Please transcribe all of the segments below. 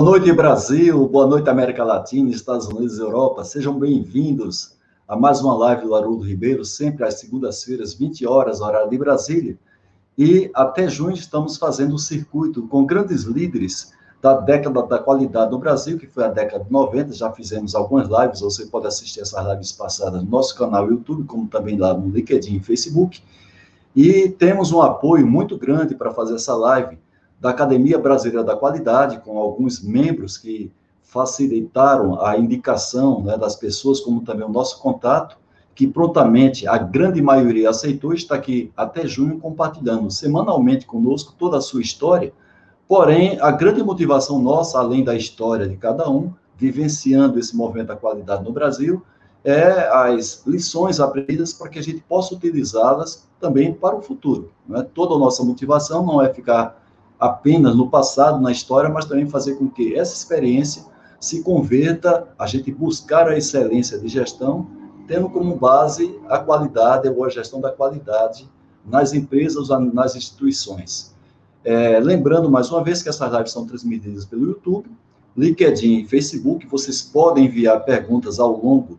Boa noite, Brasil. Boa noite, América Latina, Estados Unidos Europa. Sejam bem-vindos a mais uma live do Haroldo Ribeiro, sempre às segundas-feiras, 20 horas, horário de Brasília. E até junho estamos fazendo um circuito com grandes líderes da década da qualidade no Brasil, que foi a década de 90. Já fizemos algumas lives, você pode assistir essas lives passadas no nosso canal YouTube, como também lá no LinkedIn e Facebook. E temos um apoio muito grande para fazer essa live da Academia Brasileira da Qualidade, com alguns membros que facilitaram a indicação né, das pessoas, como também o nosso contato, que prontamente a grande maioria aceitou, está aqui até junho compartilhando semanalmente conosco toda a sua história. Porém, a grande motivação nossa, além da história de cada um, vivenciando esse movimento da qualidade no Brasil, é as lições aprendidas para que a gente possa utilizá-las também para o futuro. Né? Toda a nossa motivação não é ficar apenas no passado, na história, mas também fazer com que essa experiência se converta a gente buscar a excelência de gestão, tendo como base a qualidade, a boa gestão da qualidade nas empresas, nas instituições. É, lembrando mais uma vez que essas lives são transmitidas pelo YouTube, LinkedIn e Facebook. Vocês podem enviar perguntas ao longo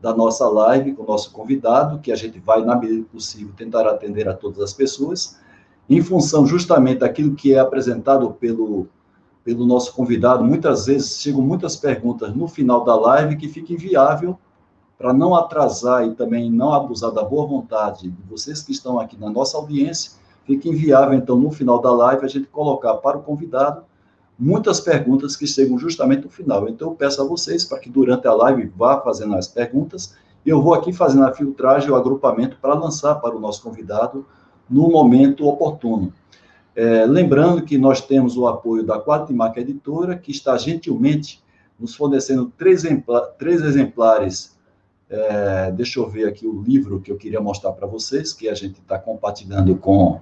da nossa live com o nosso convidado, que a gente vai, na medida possível, tentar atender a todas as pessoas em função justamente daquilo que é apresentado pelo, pelo nosso convidado, muitas vezes chegam muitas perguntas no final da live que fica inviável para não atrasar e também não abusar da boa vontade de vocês que estão aqui na nossa audiência, fica inviável, então, no final da live, a gente colocar para o convidado muitas perguntas que chegam justamente no final. Então, eu peço a vocês para que durante a live vá fazendo as perguntas, eu vou aqui fazendo a filtragem, o agrupamento, para lançar para o nosso convidado no momento oportuno. É, lembrando que nós temos o apoio da Quatimac Editora, que está gentilmente nos fornecendo três, três exemplares. É, deixa eu ver aqui o livro que eu queria mostrar para vocês, que a gente está compartilhando com.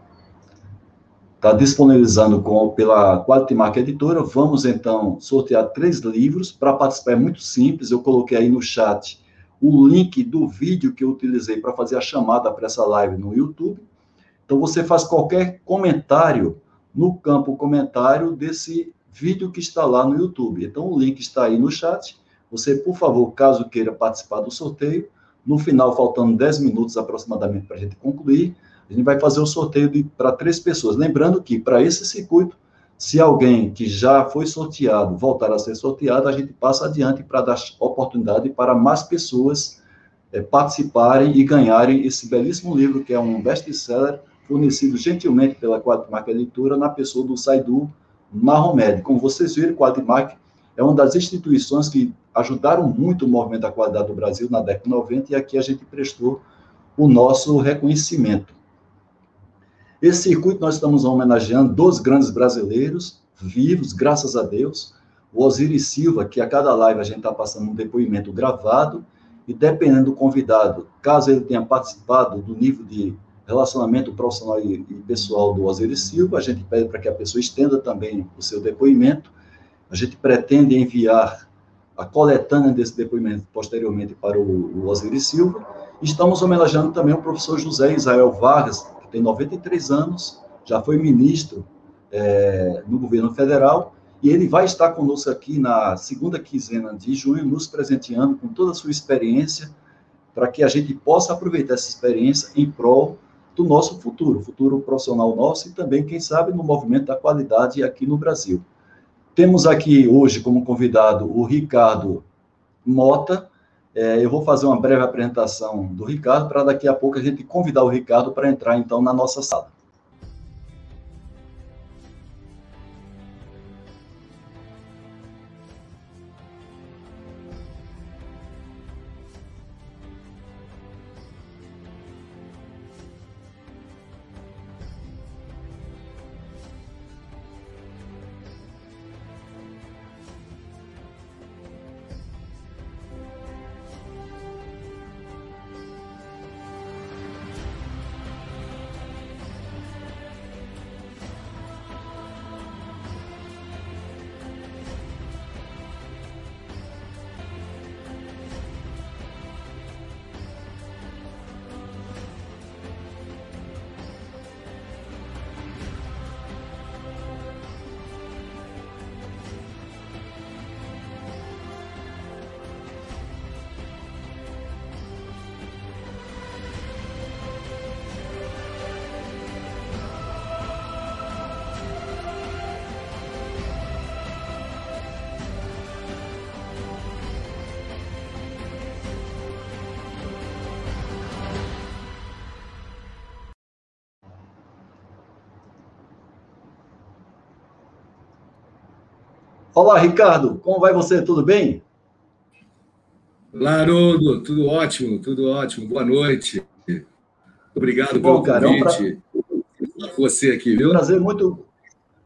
Está disponibilizando com, pela Quatimac Editora. Vamos então sortear três livros. Para participar é muito simples, eu coloquei aí no chat o link do vídeo que eu utilizei para fazer a chamada para essa live no YouTube. Então, você faz qualquer comentário no campo comentário desse vídeo que está lá no YouTube. Então, o link está aí no chat. Você, por favor, caso queira participar do sorteio, no final, faltando 10 minutos aproximadamente para a gente concluir, a gente vai fazer o sorteio para três pessoas. Lembrando que, para esse circuito, se alguém que já foi sorteado voltar a ser sorteado, a gente passa adiante para dar oportunidade para mais pessoas é, participarem e ganharem esse belíssimo livro, que é um best-seller fornecido gentilmente pela Quadmark Editora na pessoa do Saidu Marromed. Como vocês viram, Quadmark é uma das instituições que ajudaram muito o movimento da qualidade do Brasil na década de 90 e aqui a gente prestou o nosso reconhecimento. Esse circuito nós estamos homenageando dois grandes brasileiros vivos, graças a Deus, o Osiris Silva, que a cada live a gente está passando um depoimento gravado, e dependendo do convidado, caso ele tenha participado do nível de relacionamento profissional e, e pessoal do Osiris Silva. A gente pede para que a pessoa estenda também o seu depoimento. A gente pretende enviar a coletânea desse depoimento posteriormente para o, o Osiris Silva. Estamos homenageando também o professor José Israel Vargas, que tem 93 anos, já foi ministro é, no governo federal, e ele vai estar conosco aqui na segunda quinzena de junho, nos presenteando com toda a sua experiência, para que a gente possa aproveitar essa experiência em prol do nosso futuro, futuro profissional nosso e também, quem sabe, no movimento da qualidade aqui no Brasil. Temos aqui hoje como convidado o Ricardo Mota. É, eu vou fazer uma breve apresentação do Ricardo para daqui a pouco a gente convidar o Ricardo para entrar então na nossa sala. Olá, Ricardo, como vai você? Tudo bem? Olá, Haroldo, tudo ótimo, tudo ótimo. Boa noite. Obrigado Bom, pelo cara, convite. É um pra... você aqui, viu? Prazer muito,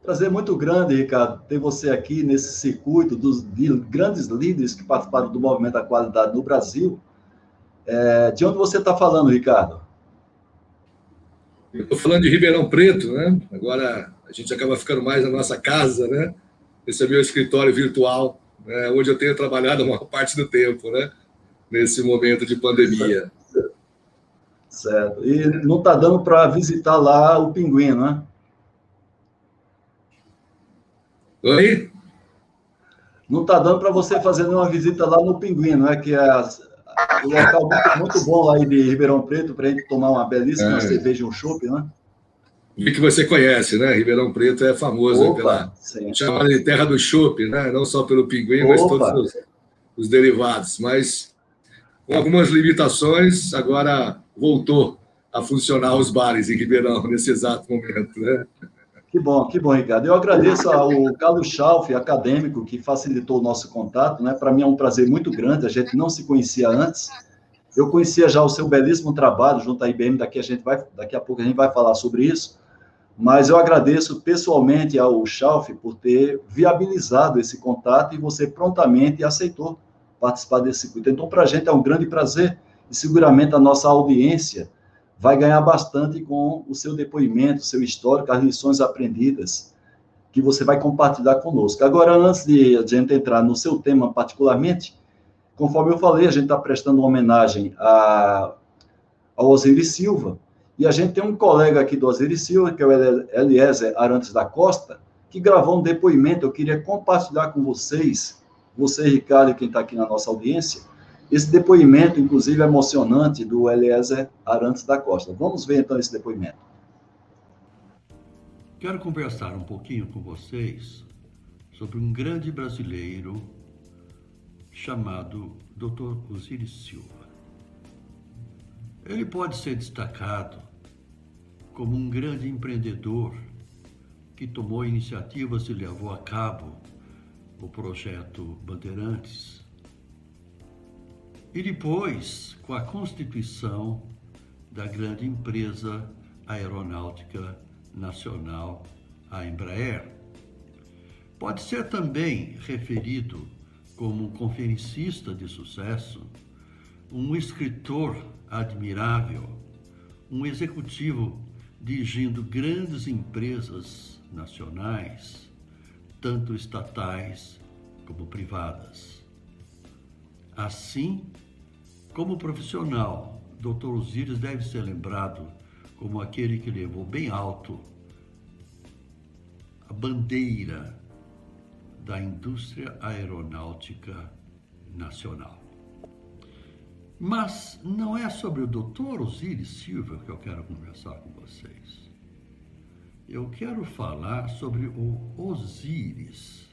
prazer muito grande, Ricardo, ter você aqui nesse circuito dos grandes líderes que participaram do movimento da qualidade no Brasil. É, de onde você está falando, Ricardo? Eu estou falando de Ribeirão Preto, né? Agora a gente acaba ficando mais na nossa casa, né? Esse é meu escritório virtual, né? onde eu tenho trabalhado a maior parte do tempo, né? Nesse momento de pandemia. Certo. E não está dando para visitar lá o pinguim, né? Oi? Não está dando para você fazer uma visita lá no pinguim, não é? Que é um local muito, muito bom lá de Ribeirão Preto para a gente tomar uma belíssima é. cerveja e um chopp, né? E que você conhece, né? Ribeirão Preto é famoso Opa, pela chamada de terra do chopp, né? Não só pelo pinguim, Opa. mas todos os, os, derivados. Mas com algumas limitações, agora voltou a funcionar os bares em Ribeirão nesse exato momento, né? Que bom, que bom, Ricardo. Eu agradeço ao Carlos Schalf, acadêmico, que facilitou o nosso contato. Né? Para mim é um prazer muito grande, a gente não se conhecia antes. Eu conhecia já o seu belíssimo trabalho junto à IBM, daqui a, gente vai, daqui a pouco a gente vai falar sobre isso. Mas eu agradeço pessoalmente ao Schalf por ter viabilizado esse contato e você prontamente aceitou participar desse circuito. Então, para a gente é um grande prazer e seguramente a nossa audiência vai ganhar bastante com o seu depoimento, seu histórico, as lições aprendidas que você vai compartilhar conosco. Agora, antes de a gente entrar no seu tema particularmente, conforme eu falei, a gente está prestando uma homenagem a, ao Osiris Silva, e a gente tem um colega aqui do Osiris Silva, que é o Eliezer Arantes da Costa, que gravou um depoimento, eu queria compartilhar com vocês, você, Ricardo, quem está aqui na nossa audiência, esse depoimento, inclusive, emocionante do Eliezer Arantes da Costa. Vamos ver então esse depoimento. Quero conversar um pouquinho com vocês sobre um grande brasileiro chamado Dr. Osiris Silva. Ele pode ser destacado como um grande empreendedor que tomou iniciativas e levou a cabo o projeto Bandeirantes, e depois, com a constituição da grande empresa aeronáutica nacional, a Embraer. Pode ser também referido como um conferencista de sucesso, um escritor admirável, um executivo dirigindo grandes empresas nacionais, tanto estatais como privadas. Assim, como profissional, Dr. Osíris deve ser lembrado como aquele que levou bem alto a bandeira da indústria aeronáutica nacional. Mas não é sobre o Dr. Osiris Silva que eu quero conversar com vocês. Eu quero falar sobre o Osíris,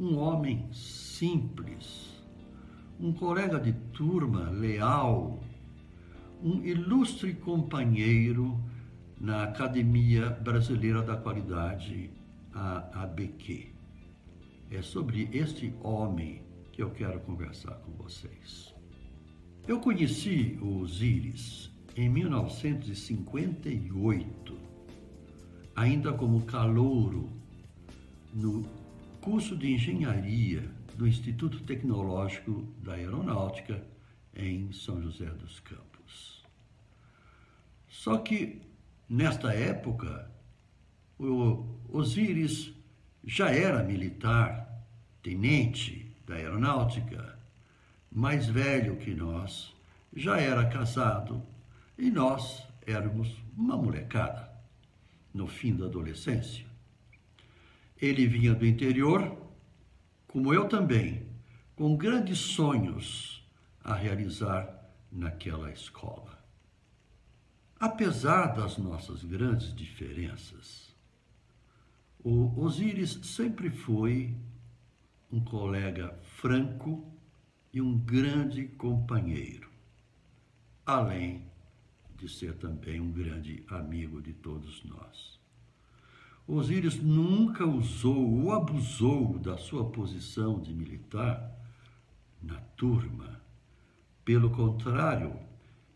um homem simples, um colega de turma leal, um ilustre companheiro na Academia Brasileira da Qualidade, a ABQ. É sobre este homem que eu quero conversar com vocês. Eu conheci o Osiris em 1958, ainda como calouro no curso de engenharia do Instituto Tecnológico da Aeronáutica em São José dos Campos. Só que, nesta época, o Osíris já era militar, tenente da aeronáutica, mais velho que nós, já era casado e nós éramos uma molecada, no fim da adolescência. Ele vinha do interior como eu também, com grandes sonhos a realizar naquela escola. Apesar das nossas grandes diferenças, o Osíris sempre foi um colega franco e um grande companheiro, além de ser também um grande amigo de todos nós. Osíris nunca usou ou abusou da sua posição de militar na turma. Pelo contrário,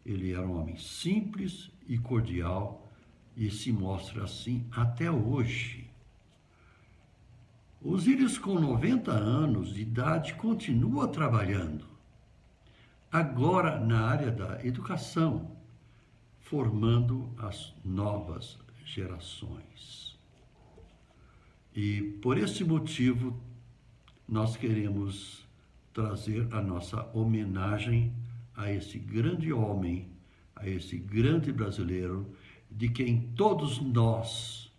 ele era um homem simples e cordial e se mostra assim até hoje. Osíris, com 90 anos de idade, continua trabalhando, agora na área da educação, formando as novas gerações. E por esse motivo, nós queremos trazer a nossa homenagem a esse grande homem, a esse grande brasileiro, de quem todos nós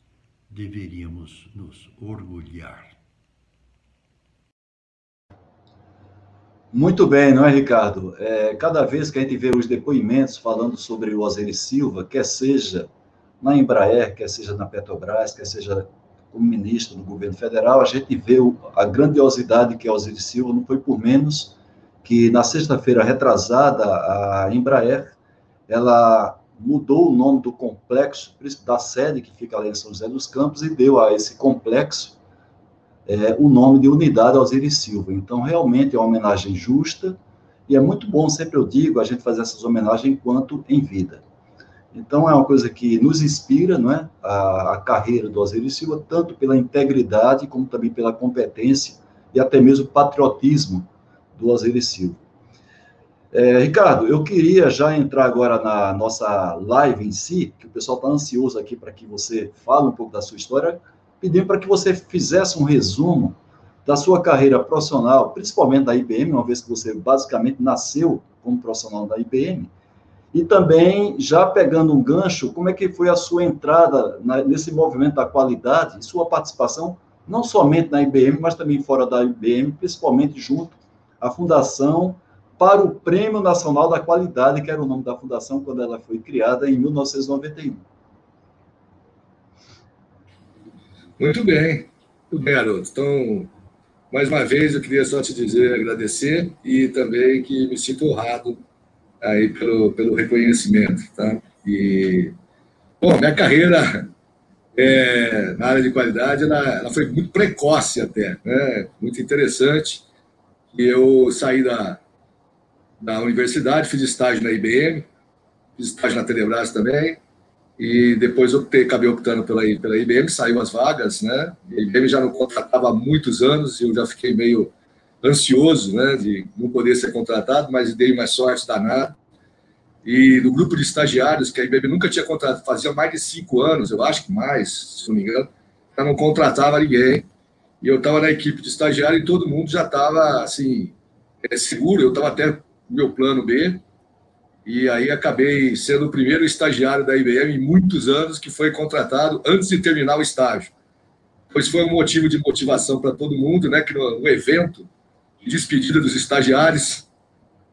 deveríamos nos orgulhar. Muito bem, não é, Ricardo? É, cada vez que a gente vê os depoimentos falando sobre o Osiris Silva, quer seja na Embraer, quer seja na Petrobras, quer seja como ministro do governo federal, a gente vê a grandiosidade que é Osiris Silva, não foi por menos que na sexta-feira retrasada, a Embraer, ela mudou o nome do complexo, da sede que fica ali em São José dos Campos, e deu a esse complexo é, o nome de Unidade Osiris Silva. Então, realmente é uma homenagem justa, e é muito bom, sempre eu digo, a gente fazer essas homenagens enquanto em vida. Então, é uma coisa que nos inspira, não é? A, a carreira do Osiris Silva, tanto pela integridade, como também pela competência e até mesmo patriotismo do Osiris Silva. É, Ricardo, eu queria já entrar agora na nossa live em si, que o pessoal está ansioso aqui para que você fale um pouco da sua história, pedindo para que você fizesse um resumo da sua carreira profissional, principalmente da IBM, uma vez que você basicamente nasceu como profissional da IBM, e também, já pegando um gancho, como é que foi a sua entrada na, nesse movimento da qualidade e sua participação, não somente na IBM, mas também fora da IBM, principalmente junto à Fundação para o Prêmio Nacional da Qualidade, que era o nome da fundação quando ela foi criada em 1991. Muito bem, muito bem, garoto. Então, mais uma vez, eu queria só te dizer, agradecer e também que me sinto honrado aí pelo, pelo reconhecimento, tá? E, bom, minha carreira é, na área de qualidade, ela, ela, foi muito precoce até, né? Muito interessante. E eu saí da, da universidade, fiz estágio na IBM, fiz estágio na Telebrás também, e depois optei, acabei optando pela, pela IBM, saiu as vagas, né? A IBM já não contratava há muitos anos, e eu já fiquei meio ansioso, né, de não poder ser contratado, mas dei mais sorte danada. E do grupo de estagiários, que a IBM nunca tinha contratado, fazia mais de cinco anos, eu acho que mais, se não me engano, já não contratava ninguém. E eu estava na equipe de estagiário e todo mundo já estava, assim, é, seguro. Eu estava até meu plano B. E aí acabei sendo o primeiro estagiário da IBM em muitos anos que foi contratado antes de terminar o estágio. Pois foi um motivo de motivação para todo mundo, né? Que no, no evento despedida dos estagiários,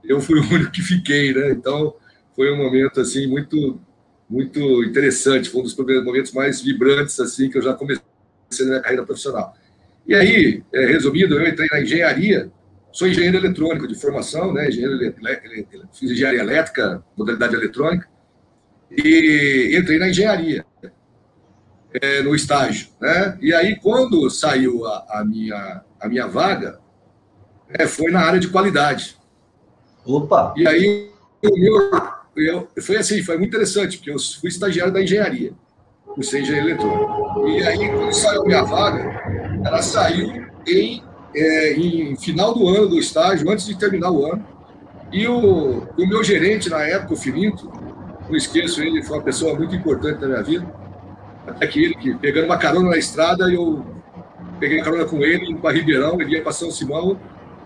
eu fui o único que fiquei, né? Então, foi um momento, assim, muito, muito interessante, foi um dos primeiros momentos mais vibrantes, assim, que eu já comecei na minha carreira profissional. E aí, é, resumido, eu entrei na engenharia, sou engenheiro eletrônico de formação, né? Engenheiro, fiz engenharia elétrica, modalidade eletrônica, e entrei na engenharia, é, no estágio, né? E aí, quando saiu a, a minha, a minha vaga, é, foi na área de qualidade. Opa! E aí, eu, foi assim, foi muito interessante, porque eu fui estagiário da engenharia, por ser engenheiro eletrônico. E aí, quando saiu minha vaga, ela saiu em, é, em final do ano do estágio, antes de terminar o ano. E o, o meu gerente, na época, o Filinto, não esqueço ele, foi uma pessoa muito importante na minha vida. Até que ele, que, pegando uma carona na estrada, eu peguei carona com ele, para Ribeirão, ele ia para São Simão,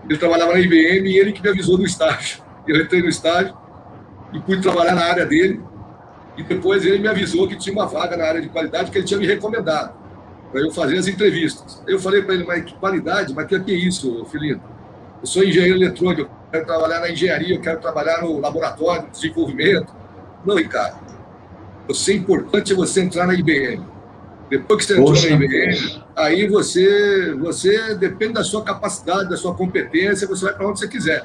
ele trabalhava na IBM e ele que me avisou do estágio. Eu entrei no estágio e pude trabalhar na área dele. E depois ele me avisou que tinha uma vaga na área de qualidade que ele tinha me recomendado para eu fazer as entrevistas. Eu falei para ele, mas que qualidade? Mas que que é isso, filhinho? Eu sou engenheiro eletrônico, eu quero trabalhar na engenharia, eu quero trabalhar no laboratório de desenvolvimento. Não, Ricardo. Você é importante você entrar na IBM. Depois que você entrou Poxa. na IBM, aí você, você depende da sua capacidade, da sua competência, você vai para onde você quiser.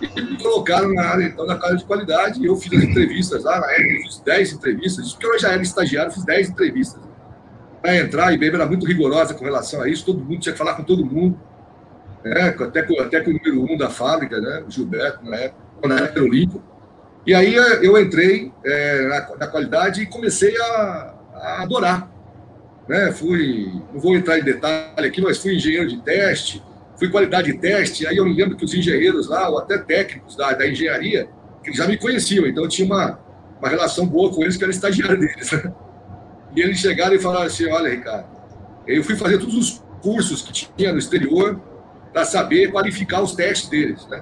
E me colocaram na área, então, na área de qualidade, e eu fiz as entrevistas lá, na época, eu fiz 10 entrevistas, porque eu já era estagiário, fiz 10 entrevistas. Para entrar, a IBM era muito rigorosa com relação a isso, todo mundo tinha que falar com todo mundo, né? até, com, até com o número um da fábrica, né? o Gilberto, na época, na época o Lincoln. E aí eu entrei é, na, na, qualidade e comecei a, a adorar. Né? Fui, não vou entrar em detalhe aqui, mas fui engenheiro de teste, fui qualidade de teste, aí eu me lembro que os engenheiros lá, ou até técnicos da, da engenharia, que já me conheciam, então eu tinha uma, uma relação boa com eles, que era estagiário deles. Né? E eles chegaram e falaram assim: olha, Ricardo, eu fui fazer todos os cursos que tinha no exterior para saber qualificar os testes deles. Né?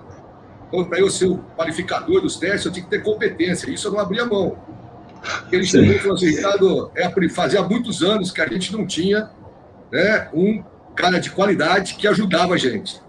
Então, para eu ser o qualificador dos testes, eu tinha que ter competência. Isso eu não abria mão. Ele chegou e falou assim: Ricardo, é, fazia muitos anos que a gente não tinha né, um cara de qualidade que ajudava a gente.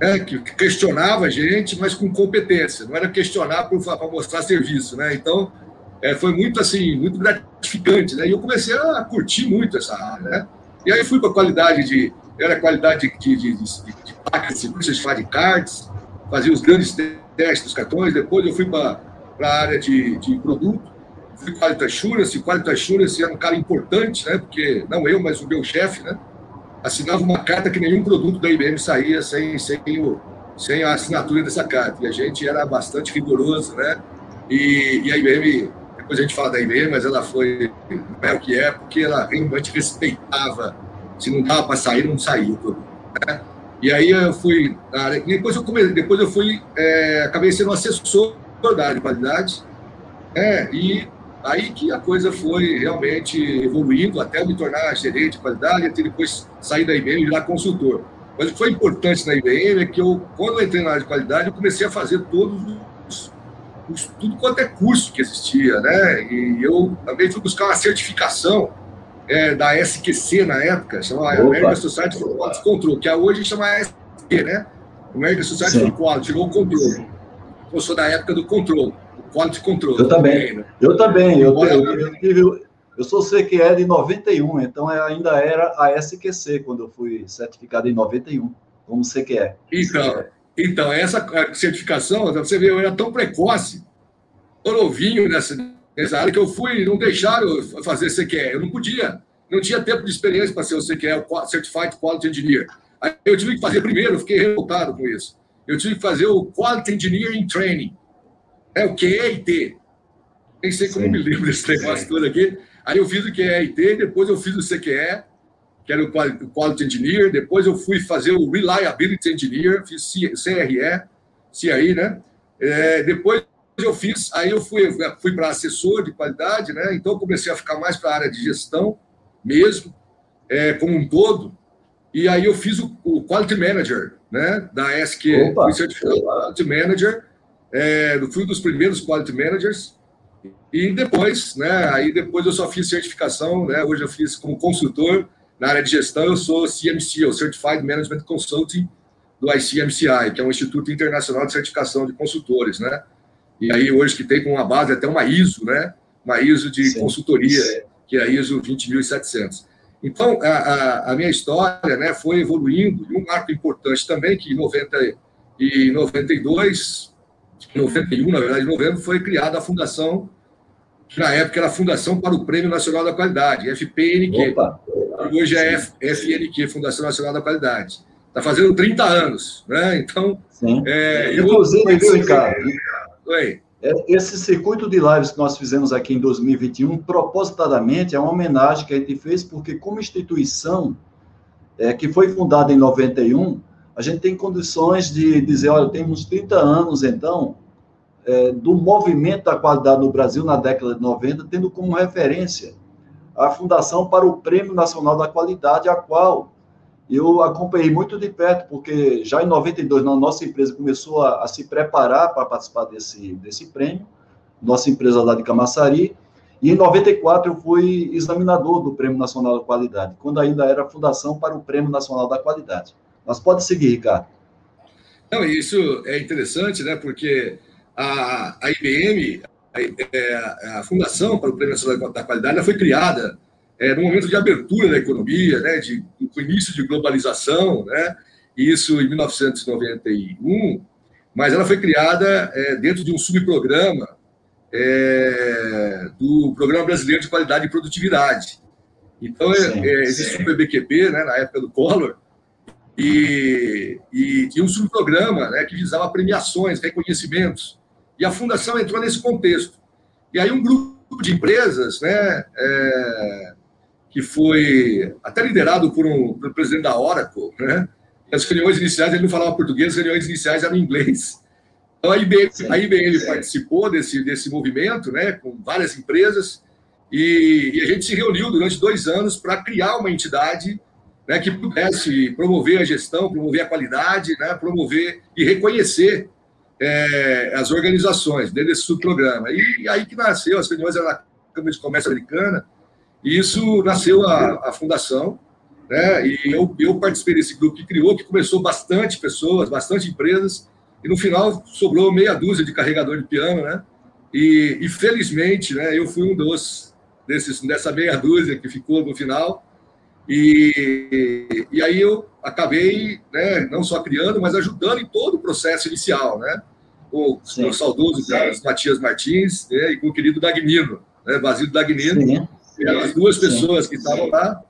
Né, que questionava a gente, mas com competência. Não era questionar para mostrar serviço. Né? Então, é, foi muito assim, muito gratificante, né? E eu comecei a curtir muito essa área, né? E aí fui para a qualidade de, era qualidade de, de, de, de, de de, de cards, fazia os grandes testes dos cartões, depois eu fui para a área de, de produto, fui Quality Assurance, Quality Assurance era um cara importante, né? Porque, não eu, mas o meu chefe, né? Assinava uma carta que nenhum produto da IBM saía sem, sem, o, sem a assinatura dessa carta, e a gente era bastante rigoroso, né? E, e a IBM depois a gente fala da IBM, mas ela foi, é o que é, porque ela realmente respeitava. Se não dava para sair, não saía. Né? E aí eu fui, depois eu comecei, depois eu fui, é, acabei sendo assessor da área de qualidade, né? e aí que a coisa foi realmente evoluindo até eu me tornar gerente de qualidade, até depois sair da IBM e virar consultor. Mas o que foi importante na IBM é que eu, quando eu entrei na área de qualidade, eu comecei a fazer todos os tudo quanto é curso que existia, né? E eu também fui buscar uma certificação é, da SQC na época, chamava American Society for Quality Control, que hoje chama SQ, né? American Society Sim. for Quality, tirou o controle. Eu sou da época do control, do Quality Control. Eu também, né? eu também. Eu, eu, eu, tive, eu sou CQE de 91, então ainda era a SQC quando eu fui certificado em 91 como CQE. Então, então, essa certificação, você vê, eu era tão precoce, tão novinho nessa, nessa área, que eu fui, não deixaram fazer CQE. Eu não podia, não tinha tempo de experiência para ser o CQE, o Certified Quality Engineer. Aí eu tive que fazer primeiro, eu fiquei revoltado com isso. Eu tive que fazer o Quality Engineering Training, é o QEIT. Nem sei como Sim. me lembro desse negócio todo aqui. Aí eu fiz o QEIT, depois eu fiz o CQE, que era o Quality Engineer, depois eu fui fazer o Reliability Engineer, fiz CRE, CRI, né? É, depois eu fiz, aí eu fui, fui para assessor de qualidade, né? Então eu comecei a ficar mais para a área de gestão mesmo, é, como um todo. E aí eu fiz o, o Quality Manager, né? Da SQ, Opa. fui certificado Quality Manager, é, fui um dos primeiros Quality Managers. E depois, né? Aí depois eu só fiz certificação, né? Hoje eu fiz como consultor na área de gestão, eu sou CMC, o Certified Management Consulting do ICMCI, que é um Instituto Internacional de Certificação de Consultores, né? E aí, hoje, que tem com uma base até uma ISO, né? Uma ISO de Sim. consultoria, que é a ISO 20700. Então, a, a, a, minha história né, foi evoluindo, e um marco importante também, que em 90 e 92, 91, na verdade, em novembro, foi criada a fundação, que na época era a Fundação para o Prêmio Nacional da Qualidade, FPNQ. Opa hoje é FNQ, Fundação Nacional da Qualidade. Está fazendo 30 anos, né? Então. É, Inclusive, viu, Ricardo? Oi. É, esse circuito de lives que nós fizemos aqui em 2021, propositadamente, é uma homenagem que a gente fez, porque, como instituição é, que foi fundada em 91, a gente tem condições de dizer: olha, temos 30 anos, então, é, do movimento da qualidade no Brasil na década de 90, tendo como referência a Fundação para o Prêmio Nacional da Qualidade, a qual eu acompanhei muito de perto, porque já em 92, na nossa empresa começou a, a se preparar para participar desse, desse prêmio, nossa empresa lá de Camaçari, e em 94 eu fui examinador do Prêmio Nacional da Qualidade, quando ainda era a Fundação para o Prêmio Nacional da Qualidade. Mas pode seguir, Ricardo. Não, isso é interessante, né? Porque a, a IBM, é, a Fundação para o Prêmio Nacional da Qualidade foi criada é, no momento de abertura da economia, né, de, do início de globalização, né, isso em 1991, mas ela foi criada é, dentro de um subprograma é, do Programa Brasileiro de Qualidade e Produtividade. Então, sim, é, existe o PBQP, né, na época do Collor, e, e tinha um subprograma né, que visava premiações, reconhecimentos. E a fundação entrou nesse contexto. E aí um grupo de empresas, né, é, que foi até liderado por um pelo presidente da Oracle, né, as reuniões iniciais ele não falava português, as reuniões iniciais eram em inglês. Então a IBM, a IBM participou desse, desse movimento, né, com várias empresas, e, e a gente se reuniu durante dois anos para criar uma entidade né, que pudesse promover a gestão, promover a qualidade, né, promover e reconhecer é, as organizações dentro desse subprograma. E, e aí que nasceu, as reuniões da Câmara de Comércio Americana, e isso nasceu a, a fundação, né, e eu, eu participei desse grupo que criou, que começou bastante pessoas, bastante empresas, e no final sobrou meia dúzia de carregador de piano, né, e, e felizmente, né, eu fui um dos desses, dessa meia dúzia que ficou no final. E, e aí eu acabei, né, não só criando, mas ajudando em todo o processo inicial, né? Com o saudoso Carlos Matias Martins né, e com o querido Dagnino, né, Basílio Dagnino. Sim. Eram as duas pessoas Sim. que estavam lá.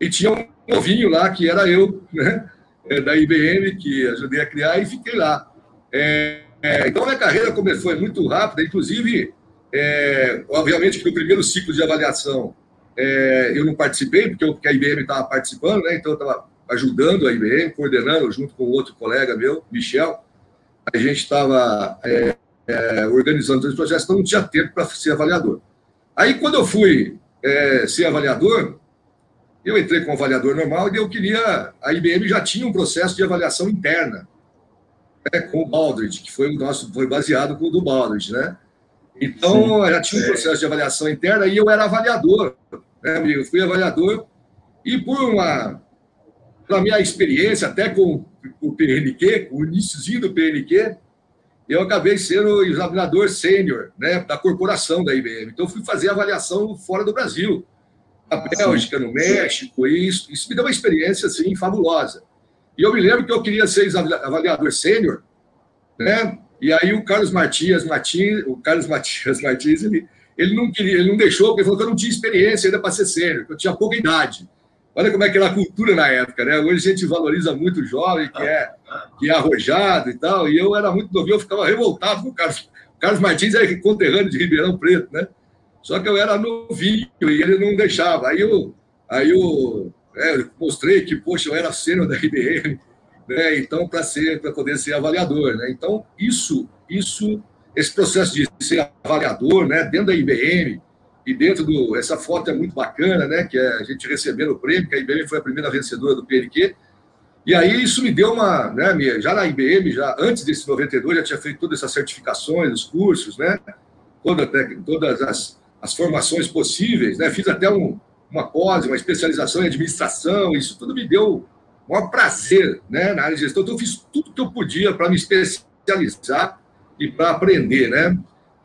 E tinha um novinho lá, que era eu, né, é, da IBM, que ajudei a criar, e fiquei lá. É, é, então, minha carreira começou muito rápida, inclusive é, obviamente que no primeiro ciclo de avaliação é, eu não participei, porque, eu, porque a IBM estava participando, né? então eu estava ajudando a IBM, coordenando junto com outro colega meu, Michel. A gente estava é, é, organizando os projetos, então não tinha tempo para ser avaliador. Aí, quando eu fui é, ser avaliador, eu entrei com avaliador normal e eu queria. A IBM já tinha um processo de avaliação interna né, com o Baldrige, que foi o nosso, foi baseado com o do Baldrige, né? Então, já tinha um processo de avaliação interna e eu era avaliador, né, amigo? Eu fui avaliador e por uma, pela minha experiência, até com, o PNQ, com o iníciozinho do PNQ, eu acabei sendo examinador sênior né, da corporação da IBM. Então, fui fazer avaliação fora do Brasil, na Bélgica, no México, e isso, isso me deu uma experiência, assim, fabulosa. E eu me lembro que eu queria ser avaliador sênior, né? E aí o Carlos Matias Martins, o Carlos Matias Martins, ele, ele não queria, ele não deixou, porque falou que eu não tinha experiência ainda para ser sério, que eu tinha pouca idade. Olha como é que era a cultura na época, né? Hoje a gente valoriza muito o jovem, que é, que é arrojado e tal, e eu era muito novinho, eu ficava revoltado com o Carlos. O Carlos Martins era conterrâneo de Ribeirão Preto, né? Só que eu era novinho e ele não deixava. Aí eu, aí eu, é, mostrei que, poxa, eu era sênior da IBM, né? Então, para ser, para poder ser avaliador, né? Então, isso, isso, esse processo de ser avaliador, né? Dentro da IBM e dentro do, essa foto é muito bacana, né? Que é a gente recebendo o prêmio, que a IBM foi a primeira vencedora do PNQ. E aí isso me deu uma, né? Já na IBM, já antes desse 92, já tinha feito todas essas certificações, os cursos, né? Toda, todas as, as formações possíveis, né? Fiz até um, uma pós, uma especialização em administração, isso tudo me deu maior prazer né, na área de gestão. Então, eu fiz tudo que eu podia para me especializar e para aprender, né?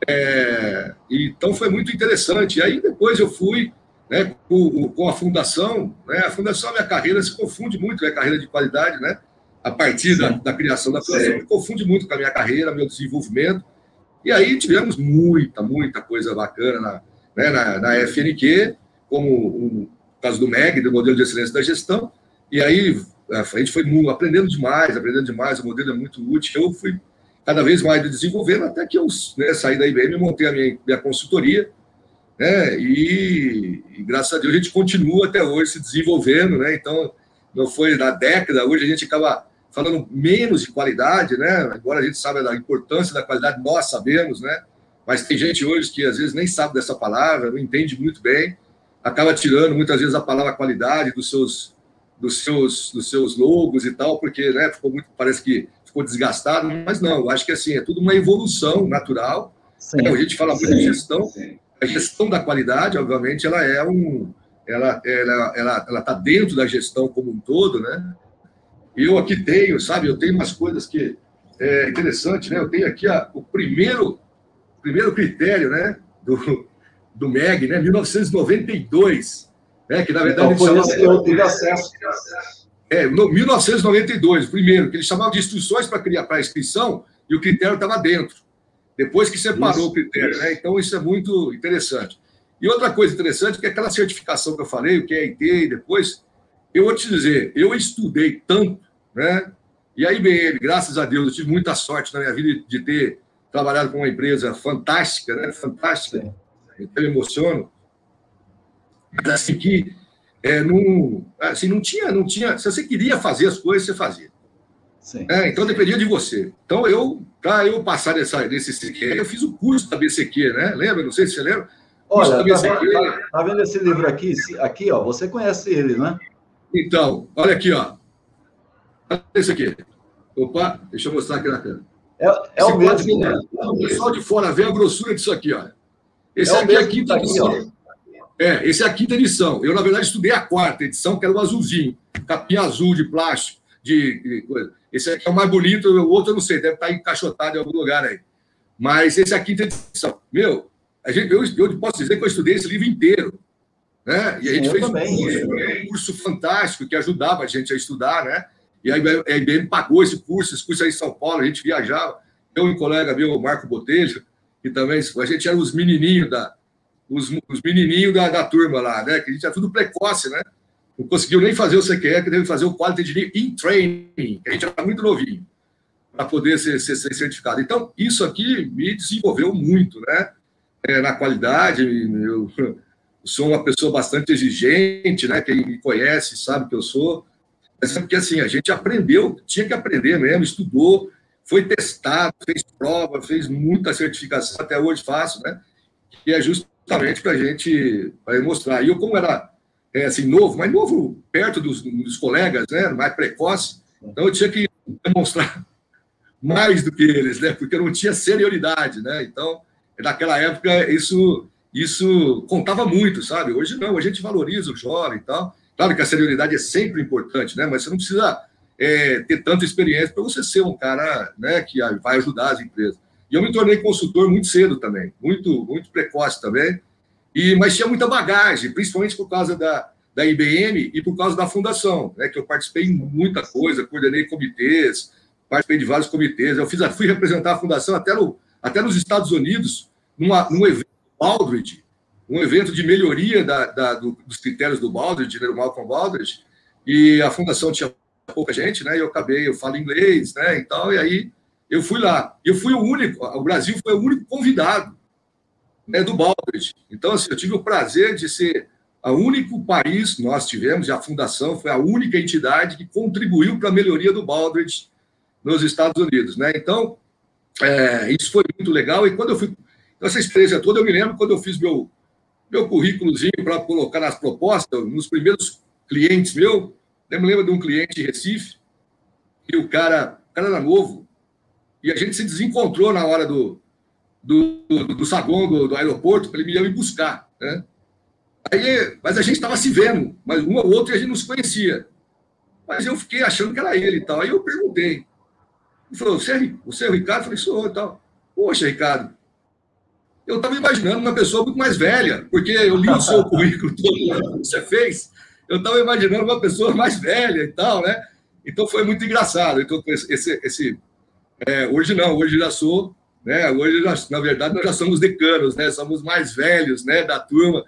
É, então, foi muito interessante. E aí, depois eu fui né, com, com, a fundação. Né, a fundação, a minha carreira se confunde muito, minha carreira de qualidade, né? A partir da, da, criação da fundação, confunde muito com a minha carreira, meu desenvolvimento. E aí tivemos muita, muita coisa bacana na, né, na, na FNQ, como o caso do MEG, do Modelo de Excelência da Gestão, e aí a gente foi aprendendo demais, aprendendo demais, o modelo é muito útil. Eu fui cada vez mais desenvolvendo até que eu né, saí da IBM montei a minha, minha consultoria. Né, e, e, graças a Deus a gente continua até hoje se desenvolvendo. Né, então, não foi na década, hoje a gente acaba falando menos de qualidade, né, agora a gente sabe da importância da qualidade, nós sabemos, né, mas tem gente hoje que às vezes nem sabe dessa palavra, não entende muito bem, acaba tirando muitas vezes a palavra qualidade dos seus dos seus, dos seus logos e tal, porque né, ficou muito, parece que ficou desgastado, mas não, eu acho que assim, é tudo uma evolução natural. Sim, é, a gente fala muito sim, de gestão, sim. a gestão da qualidade, obviamente, ela é um. Ela ela ela ela está dentro da gestão como um todo, né? E eu aqui tenho, sabe, eu tenho umas coisas que é interessante, né? Eu tenho aqui a, o primeiro primeiro critério, né, do do MEG, né, 1992 né, que na verdade então, foi que eu tive acesso. É, no 1992, primeiro, que eles chamavam de instruções para criar para inscrição e o critério estava dentro. Depois que separou isso, o critério, isso. né? Então isso é muito interessante. E outra coisa interessante, que é aquela certificação que eu falei, o que é IT, e depois, eu vou te dizer, eu estudei tanto, né? E a IBM, graças a Deus, eu tive muita sorte na minha vida de ter trabalhado com uma empresa fantástica, né? Fantástica. Eu me emociono. Mas assim que é, não, assim, não tinha, não tinha. Se você queria fazer as coisas, você fazia. É, então dependia de você. Então eu, para eu passar nessa, nesse CQ, eu fiz o curso da BCQ, né? Lembra? Não sei se você lembra. Olha, tá vendo, tá, tá vendo, esse livro aqui? Aqui, ó, você conhece ele, né? Então, olha aqui, ó. Olha esse aqui. Opa, deixa eu mostrar aqui na câmera. É, é o mesmo. Né? O pessoal de fora vê a grossura disso aqui, ó. Esse é aqui é a quinta tá. Aqui, é, esse é a quinta edição. Eu, na verdade, estudei a quarta edição, que era o azulzinho. Capinha azul de plástico, de, de coisa. Esse aqui é o mais bonito, o outro eu não sei, deve estar encaixotado em algum lugar aí. Mas esse é a quinta edição. Meu, a gente, eu, eu posso dizer que eu estudei esse livro inteiro. Né? E a gente eu fez um curso, um curso, fantástico que ajudava a gente a estudar, né? E a IBM pagou esse curso, esse curso aí em São Paulo, a gente viajava. Eu e um colega meu, o Marco Botelho, que também, a gente era os menininhos da, os, os menininhos da, da turma lá, né? Que a gente era tudo precoce, né? Não conseguiu nem fazer o CQE, que teve que fazer o Quality Engineering in Training, que a gente era muito novinho, para poder ser, ser, ser, certificado. Então, isso aqui me desenvolveu muito, né? É, na qualidade, eu, eu sou uma pessoa bastante exigente, né? Quem me conhece sabe que eu sou. Mas é porque, assim, a gente aprendeu, tinha que aprender mesmo, estudou, foi testado, fez prova, fez muita certificação, até hoje faço, né? Que é justamente para a gente mostrar. E eu, como era é, assim, novo, mas novo perto dos, dos colegas, né, mais precoce. Então eu tinha que demonstrar mais do que eles, né, porque eu não tinha senioridade, né. Então, naquela época, isso, isso contava muito, sabe? Hoje não, a gente valoriza o jovem e tal. Claro que a senioridade é sempre importante, né, mas você não precisa é, ter tanta experiência para você ser um cara né, que vai ajudar as empresas. E eu me tornei consultor muito cedo também, muito, muito precoce também. E, mas tinha muita bagagem, principalmente por causa da, da IBM e por causa da fundação, né, que eu participei em muita coisa, coordenei comitês, participei de vários comitês. Eu fiz, fui representar a fundação até, no, até nos Estados Unidos, numa, num evento um evento de melhoria da, da, do, dos critérios do Baldrige, né, do Malcolm Baldrige, e a fundação tinha pouca gente, né? E eu acabei, eu falo inglês, né? E tal, e aí eu fui lá. Eu fui o único, o Brasil foi o único convidado é do Baldrige. Então, assim, eu tive o prazer de ser o único país, nós tivemos, e a Fundação foi a única entidade que contribuiu para a melhoria do Baldrige nos Estados Unidos. Né? Então, é, isso foi muito legal. E quando eu fui. Essa experiência toda, eu me lembro quando eu fiz meu, meu currículozinho para colocar nas propostas, nos primeiros clientes meu. Eu me lembro de um cliente de Recife, e o cara, o cara era novo, e a gente se desencontrou na hora do, do, do, do saguão do, do aeroporto para ele me buscar, né? Aí, mas a gente estava se vendo, mas um ou outro a gente não se conhecia. Mas eu fiquei achando que era ele e tal. Aí eu perguntei. Ele falou: Você é, você é o Ricardo? Eu falei: Sou e tal. Poxa, Ricardo, eu estava imaginando uma pessoa muito mais velha, porque eu li o seu currículo todo que você fez. Eu estava imaginando uma pessoa mais velha e tal, né? Então foi muito engraçado. Então, esse, esse é, hoje não, hoje já sou né? Hoje, nós, na verdade, nós já somos decanos, né? somos mais velhos né? da turma,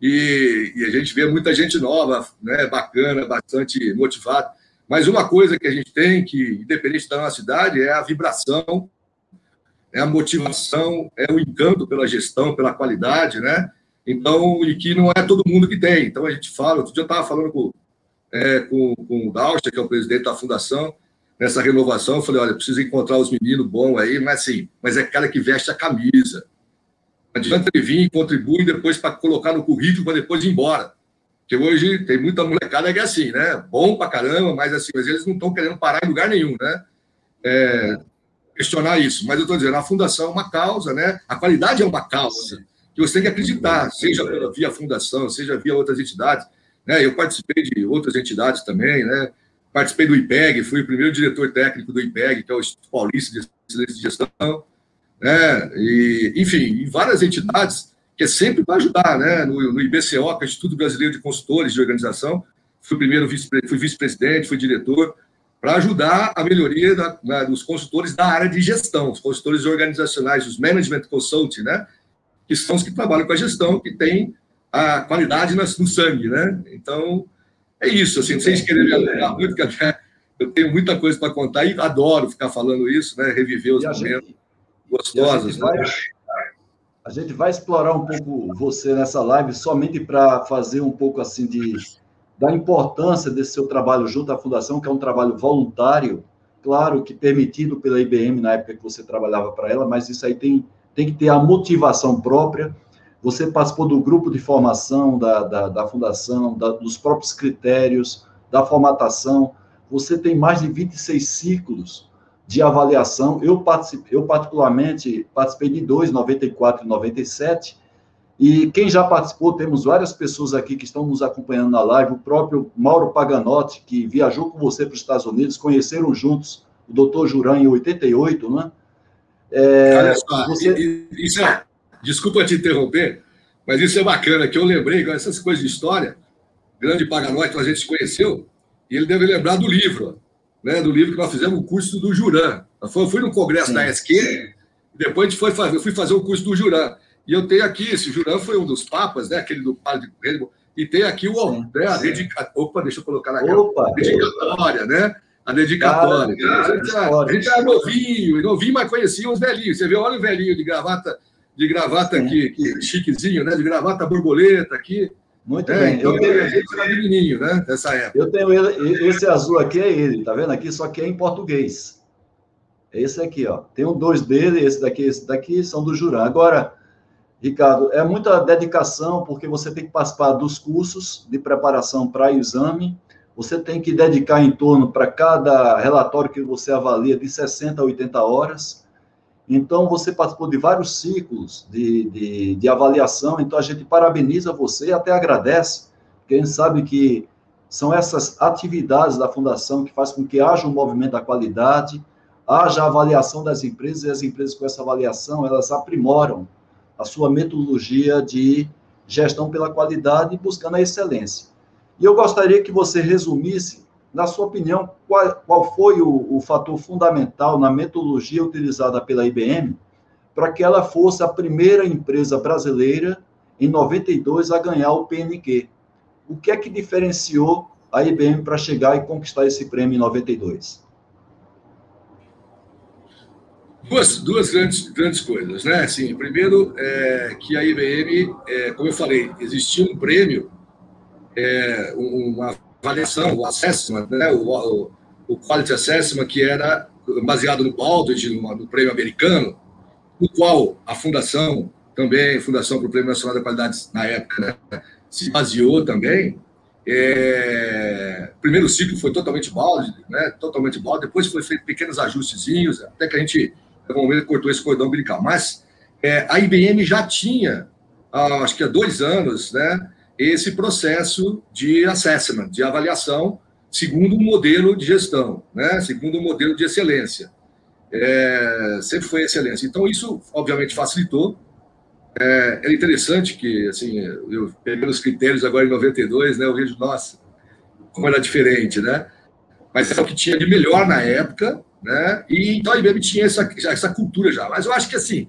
e, e, a gente vê muita gente nova, né? bacana, bastante motivada. Mas uma coisa que a gente tem, que independente da nossa cidade, é a vibração, é a motivação, é o encanto pela gestão, pela qualidade, né? Então, e que não é todo mundo que tem. Então, a gente fala, outro dia eu estava falando com, é, com, com o Daucha, que é o presidente da fundação, nessa renovação, eu falei, olha, preciso encontrar os meninos bons aí, mas assim, mas é cara que veste a camisa. Não adianta ele vir, contribuir depois para colocar no currículo para depois ir embora. Porque hoje tem muita molecada que é assim, né? Bom pra caramba, mas assim, mas eles não estão querendo parar em lugar nenhum, né? É, questionar isso. Mas eu estou dizendo, a fundação é uma causa, né? A qualidade é uma causa que você tem que acreditar, seja via fundação, seja via outras entidades. Né? Eu participei de outras entidades também, né? Participei do IPEG, fui o primeiro diretor técnico do IPEG, que é o Instituto Paulista de Excelência de Gestão, né? E, enfim, em várias entidades, que é sempre para ajudar, né? No, no IBCO, que é o Instituto Brasileiro de Consultores de Organização, fui primeiro vice, fui vice-presidente, fui diretor, para ajudar a melhoria da, da, dos consultores da área de gestão, os consultores organizacionais, os management consulting, né? que são os que trabalham com a gestão, que tem a qualidade no sangue, né? Então, é isso, assim, sem querer me alongar muito, que até eu tenho muita coisa para contar e adoro ficar falando isso, né? Reviver os momentos gente, gostosos. A gente, né? vai, a gente vai explorar um pouco você nessa live somente para fazer um pouco assim de da importância desse seu trabalho junto à fundação, que é um trabalho voluntário, claro que permitido pela IBM na época que você trabalhava para ela, mas isso aí tem, tem que ter a motivação própria. Você participou do grupo de formação da, da, da fundação, da, dos próprios critérios, da formatação. Você tem mais de 26 ciclos de avaliação. Eu, participei, eu particularmente, participei de dois, 94 e 97, e quem já participou, temos várias pessoas aqui que estão nos acompanhando na live, o próprio Mauro Paganotti, que viajou com você para os Estados Unidos, conheceram juntos o doutor Juran em 88, né? É, Olha só, você... isso é, desculpa te interromper, mas isso é bacana, que eu lembrei, essas coisas de história, grande Paganotti, a gente se conheceu, e ele deve lembrar do livro, né, do livro que nós fizemos, o curso do Juran. Eu fui no congresso sim, da ESQ, e depois a gente foi fazer, eu fui fazer o curso do Juran. E eu tenho aqui, esse Juran foi um dos papas, né? Aquele do padre de e tem aqui o, né, a dedicatória. Opa, deixa eu colocar na Opa, dedicatória, né? A dedicatória. Cara, a, gente, a, gente era novinho, novinho, mas conhecia os velhinhos. Você vê, olha o velhinho de gravata, de gravata aqui, que chiquezinho, né? De gravata borboleta aqui. Muito é, bem. Então, eu tenho, a gente era menininho, né? Nessa época. Eu tenho ele, esse azul aqui é ele, tá vendo aqui? Só que é em português. Esse aqui, ó. Tem um dois dele, esse daqui, esse daqui são do Juran. Agora, Ricardo, é muita dedicação, porque você tem que participar dos cursos de preparação para exame, você tem que dedicar em torno para cada relatório que você avalia de 60 a 80 horas. Então, você participou de vários ciclos de, de, de avaliação, então a gente parabeniza você e até agradece, porque a gente sabe que são essas atividades da Fundação que faz com que haja um movimento da qualidade, haja avaliação das empresas, e as empresas com essa avaliação, elas aprimoram a sua metodologia de gestão pela qualidade buscando a excelência. E eu gostaria que você resumisse, na sua opinião, qual, qual foi o, o fator fundamental na metodologia utilizada pela IBM para que ela fosse a primeira empresa brasileira em 92 a ganhar o PNQ. O que é que diferenciou a IBM para chegar e conquistar esse prêmio em 92? Duas, duas grandes, grandes coisas, né? Assim, primeiro, é, que a IBM, é, como eu falei, existia um prêmio, é, uma avaliação, o assessment, né? o, o, o Quality Assessment, que era baseado no Baldrige, no, no prêmio americano, no qual a fundação, também, a Fundação para o Prêmio Nacional da Qualidade, na época, né, se baseou também. É, primeiro ciclo foi totalmente balde, né? Totalmente balde. Depois foi feito pequenos ajustezinhos, até que a gente no momento cortou esse cordão umbilical. Mas é, a IBM já tinha, acho que há dois anos, né, esse processo de assessment, de avaliação, segundo um modelo de gestão, né, segundo um modelo de excelência. É, sempre foi excelência. Então, isso, obviamente, facilitou. É, é interessante que, assim, eu peguei os critérios agora em 92, né, eu vejo, nossa, como era diferente, né? Mas é o que tinha de melhor na época, né? E então a IBM tinha essa, essa cultura já. Mas eu acho que assim,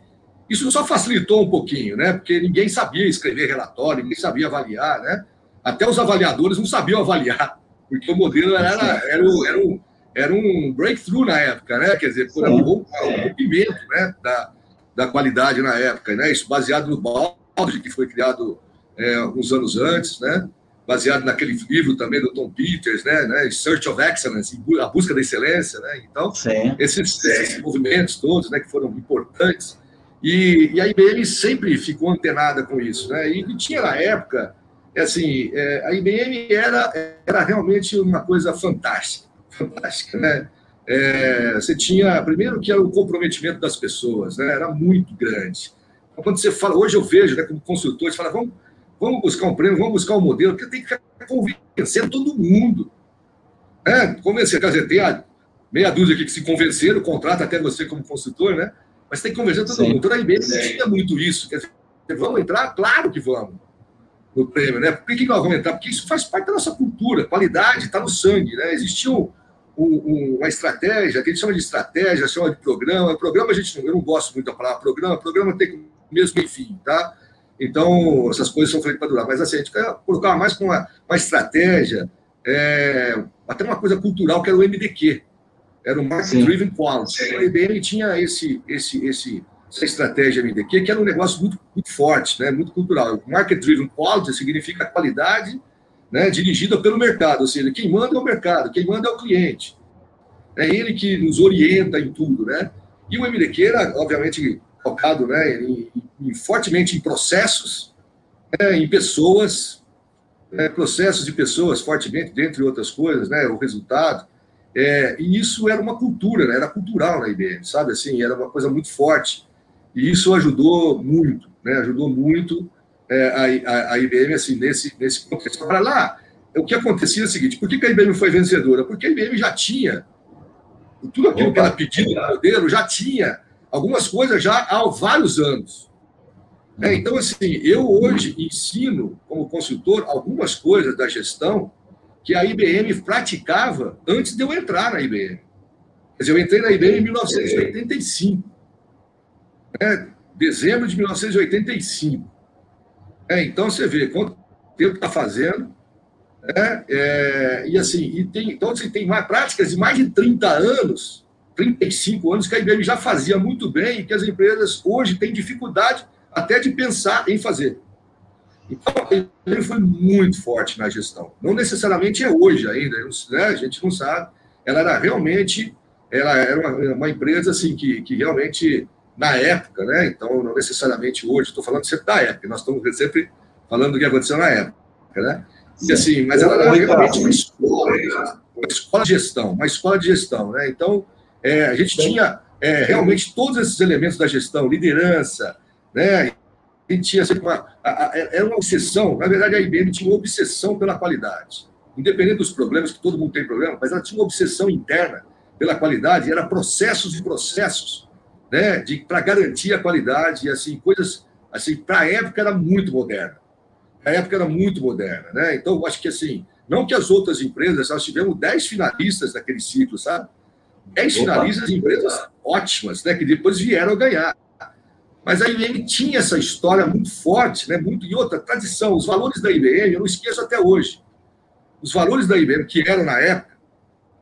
isso só facilitou um pouquinho, né? Porque ninguém sabia escrever relatório, ninguém sabia avaliar, né? Até os avaliadores não sabiam avaliar, porque o modelo era, era, um, era, um, era um breakthrough na época, né? Quer dizer, foi um, um rompimento né? da, da qualidade na época, né? Isso baseado no balde que foi criado é, uns anos antes, né? baseado naquele livro também do Tom Peters, né, né Search of Excellence, a busca da excelência, né? Então, esses, esses, movimentos todos, né, que foram importantes, e, e, a IBM sempre ficou antenada com isso, né? E, tinha na época, é assim, é, a IBM era era realmente uma coisa fantástica, fantástica, né? É, você tinha, primeiro que era o comprometimento das pessoas, né? Era muito grande. Então, quando você fala, hoje eu vejo, né, como consultor, você fala, vamos Vamos buscar um prêmio, vamos buscar um modelo, porque tem que convencer todo mundo. É, convencer, quer dizer, tem a meia dúzia aqui que se convenceram, contrata até você como consultor, né? Mas tem que convencer todo Sim. mundo. Então, a IBM tinha muito isso. Quer dizer, vamos entrar? Claro que vamos no prêmio, né? Por que, nós vamos entrar? Porque isso faz parte da nossa cultura. Qualidade está no sangue, né? Existiu um, um, uma estratégia, que a gente chama de estratégia, chama de programa. Programa, a gente, eu não gosto muito da palavra programa. Programa tem mesmo enfim, tá? Então, essas coisas são feitas para durar. Mas assim, a gente quer colocar mais com uma, uma estratégia, é, até uma coisa cultural, que era o MDQ. Era o Market Driven Quality. A IBM tinha esse, esse, esse, essa estratégia MDQ, que era um negócio muito, muito forte, né, muito cultural. Market Driven Quality significa qualidade né, dirigida pelo mercado, ou seja, quem manda é o mercado, quem manda é o cliente. É ele que nos orienta em tudo, né? E o MDQ era, obviamente, focado né, em, em, fortemente em processos, né, em pessoas, né, processos de pessoas fortemente, dentre outras coisas, né, o resultado. É, e isso era uma cultura, né, era cultural na IBM, sabe? Assim, era uma coisa muito forte. E isso ajudou muito, né, ajudou muito é, a, a, IBM assim, nesse, nesse contexto. Para lá, o que acontecia é o seguinte: por que, a IBM foi vencedora? Porque a IBM já tinha tudo aquilo Opa. que era pedido no modelo, já tinha algumas coisas já há vários anos. É, então, assim, eu hoje ensino, como consultor, algumas coisas da gestão que a IBM praticava antes de eu entrar na IBM. Quer dizer, eu entrei na IBM em 1985. É, dezembro de 1985. É, então, você vê quanto tempo está fazendo. É, é, e assim, e tem, então, você tem mais práticas de mais de 30 anos 35 anos que a IBM já fazia muito bem e que as empresas hoje têm dificuldade até de pensar em fazer. Então, ele foi muito forte na gestão. Não necessariamente é hoje ainda, né? a gente não sabe. Ela era realmente, ela era uma, uma, empresa assim que, que realmente, na época, né? então não necessariamente hoje, estou falando sempre da época, nós estamos sempre falando do que aconteceu na época. Né? E assim, mas ela era realmente uma escola, uma escola de gestão, uma escola de gestão. Né? Então, é, a gente tinha é, realmente todos esses elementos da gestão, liderança, né? Gente tinha sempre uma, a, a, era uma obsessão, na verdade a IBM tinha uma obsessão pela qualidade. Independente dos problemas, que todo mundo tem problema, mas ela tinha uma obsessão interna pela qualidade, era processos e processos, né, para garantir a qualidade e assim coisas assim para a época era muito moderna. A época era muito moderna, né? Então eu acho que assim, não que as outras empresas, nós tivemos 10 finalistas daquele ciclo, sabe? 10 finalistas de empresas ótimas, né, que depois vieram ganhar. Mas a IBM tinha essa história muito forte, né, muito, e outra, tradição, os valores da IBM, eu não esqueço até hoje. Os valores da IBM, que eram na época,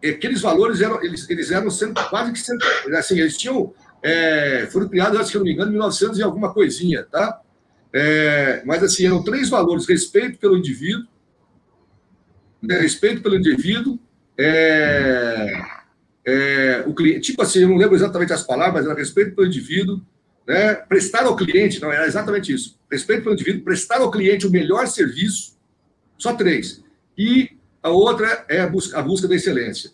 aqueles valores eram, eles, eles eram sendo, quase que sendo, assim, eles tinham, é, foram criados, acho que não me engano, em 1900 e alguma coisinha, tá? É, mas, assim, eram três valores: respeito pelo indivíduo, né, respeito pelo indivíduo, é, é, o cliente, tipo assim, eu não lembro exatamente as palavras, mas era respeito pelo indivíduo, né? prestar ao cliente, não, era exatamente isso, respeito pelo indivíduo, prestar ao cliente o melhor serviço, só três. E a outra é a busca, a busca da excelência.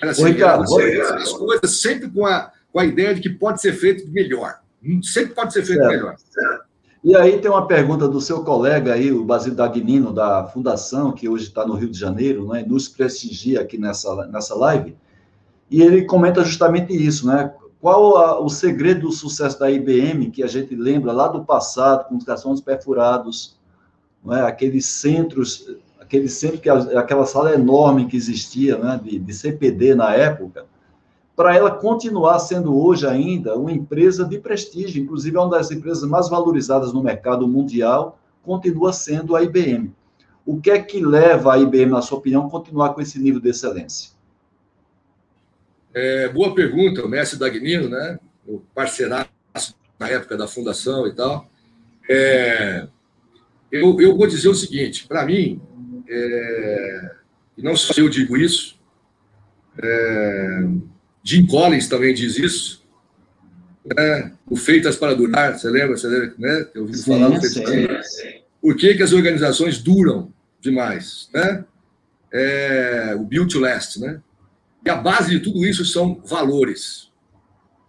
Era assim, Ricardo, as coisas sempre com a, com a ideia de que pode ser feito melhor. Sempre pode ser feito certo. melhor. E aí tem uma pergunta do seu colega aí, o Basílio Dagnino, da Fundação, que hoje está no Rio de Janeiro, né, nos prestigia aqui nessa, nessa live. E ele comenta justamente isso, né? Qual a, o segredo do sucesso da IBM, que a gente lembra lá do passado, com os garçons perfurados, é? aqueles centros, aquele centro, que aquela sala enorme que existia, né? de, de CPD na época, para ela continuar sendo hoje ainda uma empresa de prestígio, inclusive é uma das empresas mais valorizadas no mercado mundial, continua sendo a IBM. O que é que leva a IBM, na sua opinião, a continuar com esse nível de excelência? É, boa pergunta, o mestre Dagnino, né? O parceiraço na época da fundação e tal. É, eu, eu vou dizer o seguinte: para mim, é, e não só eu digo isso, é, Jim Collins também diz isso, né? o Feitas para Durar, você lembra? Você lembra né? Eu ouvi falar do Feitas para Durar. Por que, que as organizações duram demais? Né? É, o Build to Last, né? E a base de tudo isso são valores,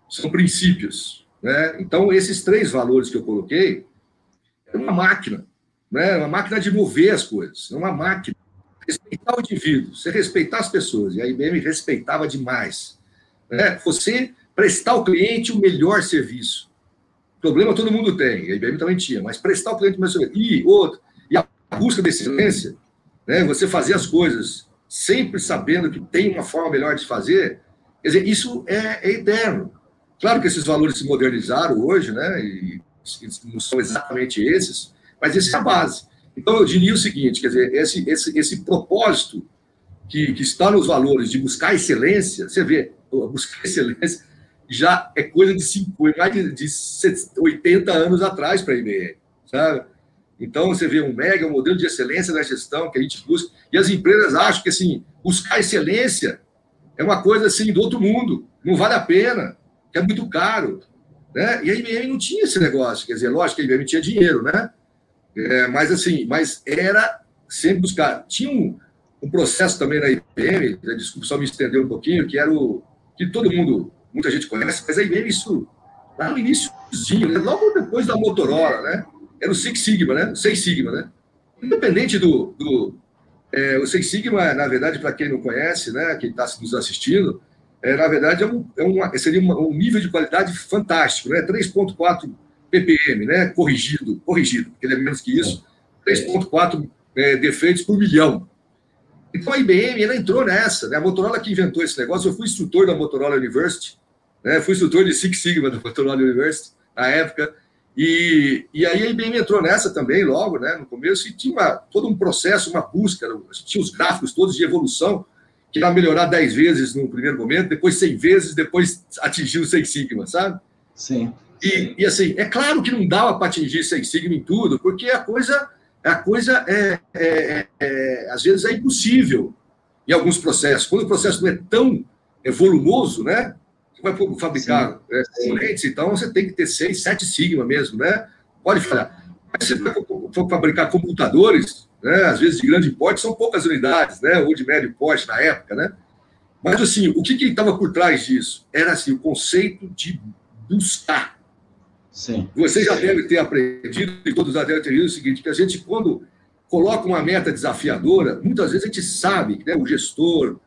são princípios. Né? Então, esses três valores que eu coloquei é uma máquina, né? uma máquina de mover as coisas, é uma máquina. Respeitar o indivíduo, você respeitar as pessoas, e a IBM respeitava demais. Né? Você prestar ao cliente o melhor serviço. Problema todo mundo tem, a IBM também tinha, mas prestar ao cliente o melhor serviço. E outro, e a busca da excelência, né? você fazer as coisas sempre sabendo que tem uma forma melhor de fazer, quer dizer, isso é, é eterno. Claro que esses valores se modernizaram hoje, né? E não são exatamente esses, mas essa é a base. Então, eu diria o seguinte, quer dizer, esse, esse, esse propósito que, que está nos valores de buscar excelência, você vê, buscar excelência já é coisa de, cinco, mais de, de 80 anos atrás para a IBM, sabe? Então, você vê um mega modelo de excelência na gestão que a gente busca, e as empresas acham que, assim, buscar excelência é uma coisa, assim, do outro mundo, não vale a pena, que é muito caro, né? E a IBM não tinha esse negócio, quer dizer, lógico que a IBM tinha dinheiro, né? É, mas, assim, mas era sempre buscar. Tinha um, um processo também na IBM, né, desculpa só me estender um pouquinho, que era o que todo mundo, muita gente conhece, mas a IBM, isso lá no iníciozinho, né? logo depois da Motorola, né? Era o Six Sigma, né? O Seis Sigma, né? Independente do. do é, o Seis Sigma, na verdade, para quem não conhece, né? Quem está nos assistindo, é, na verdade, é um, é uma, seria uma, um nível de qualidade fantástico, né? 3,4 ppm, né? Corrigido, corrigido, porque ele é menos que isso. 3,4 é, defeitos por milhão. Então a IBM ela entrou nessa, né? A Motorola que inventou esse negócio. Eu fui instrutor da Motorola University, né? Fui instrutor de Six Sigma da Motorola University na época. E, e aí a IBM entrou nessa também logo, né? No começo e tinha uma, todo um processo, uma busca. Tinha os gráficos todos de evolução que era melhorar 10 vezes no primeiro momento, depois 100 vezes, depois atingir o Six Sigma, sabe? Sim. E, e assim, é claro que não dava para atingir Six Sigma em tudo, porque a coisa a coisa é, é, é, é, às vezes é impossível em alguns processos. Quando o processo não é tão é, volumoso, né? Vai fabricar é, componentes, então você tem que ter seis, sete sigma mesmo, né? Pode falhar. Mas se você for fabricar computadores, né, às vezes de grande porte, são poucas unidades, né? Ou de médio porte na época, né? Mas assim, o que estava por trás disso? Era assim, o conceito de buscar Sim. Você já deve ter aprendido, e todos já devem ter visto o seguinte, que a gente, quando coloca uma meta desafiadora, muitas vezes a gente sabe, né, o gestor,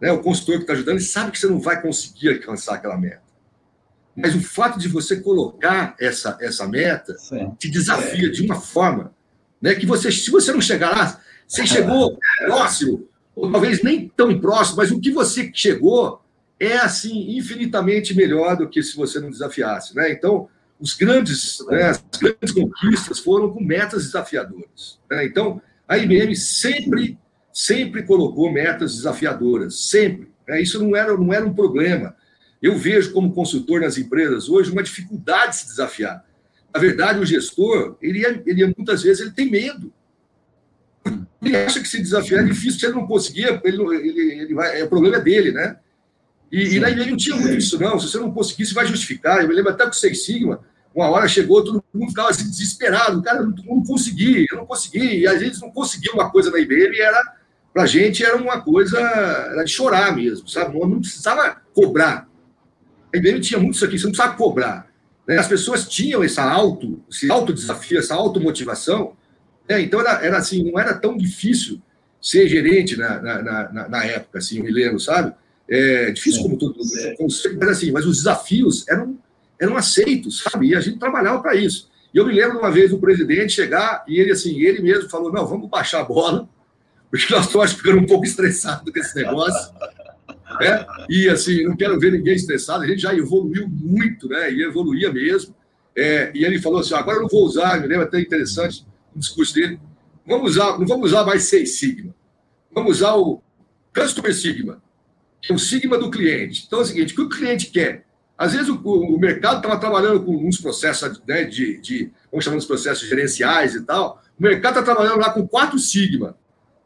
né, o consultor que está ajudando, ele sabe que você não vai conseguir alcançar aquela meta. Mas o fato de você colocar essa, essa meta Sim. te desafia é. de uma forma né, que você, se você não chegar lá, você chegou próximo, ou talvez nem tão próximo, mas o que você chegou é assim infinitamente melhor do que se você não desafiasse. Né? Então, os grandes, né, as grandes conquistas foram com metas desafiadoras. Né? Então, a IBM sempre, sempre colocou metas desafiadoras, sempre. Né? Isso não era, não era um problema. Eu vejo como consultor nas empresas hoje uma dificuldade de se desafiar. Na verdade, o gestor, ele, é, ele é, muitas vezes ele tem medo. Ele acha que se desafiar é difícil, se ele não conseguir, ele, ele, ele vai, é, o problema é dele, né? E, e na IBM não tinha muito isso, não. Se você não conseguir, você vai justificar. Eu me lembro até que o Seis Sigma, uma hora chegou, todo mundo ficava assim, desesperado. Cara, eu não, não consegui, eu não consegui. E a gente não conseguia uma coisa na IBM, era, pra gente era uma coisa era de chorar mesmo, sabe? Não, não precisava cobrar. A IBM tinha muito isso aqui, você não precisava cobrar. Né? As pessoas tinham essa auto, esse auto desafio, essa automotivação. Né? Então, era, era assim, não era tão difícil ser gerente na, na, na, na época, assim, eu me lembro, sabe? É difícil como tudo, mas assim, mas os desafios eram eram aceitos, sabe? E a gente trabalhava para isso. E eu me lembro de uma vez o presidente chegar e ele, assim, ele mesmo falou: não, vamos baixar a bola, porque nós estamos ficando um pouco estressados com esse negócio. Né? E, assim, não quero ver ninguém estressado, a gente já evoluiu muito, né? E evoluía mesmo. É, e ele falou assim: agora eu não vou usar, me lembro até interessante o discurso dele. Vamos usar, não vamos usar mais seis sigma. Vamos usar o Customer Sigma, que é o sigma do cliente. Então é o seguinte: o que o cliente quer? Às vezes o, o mercado estava trabalhando com uns processos né, de, de, vamos chamar de processos gerenciais e tal. O mercado está trabalhando lá com 4 sigma.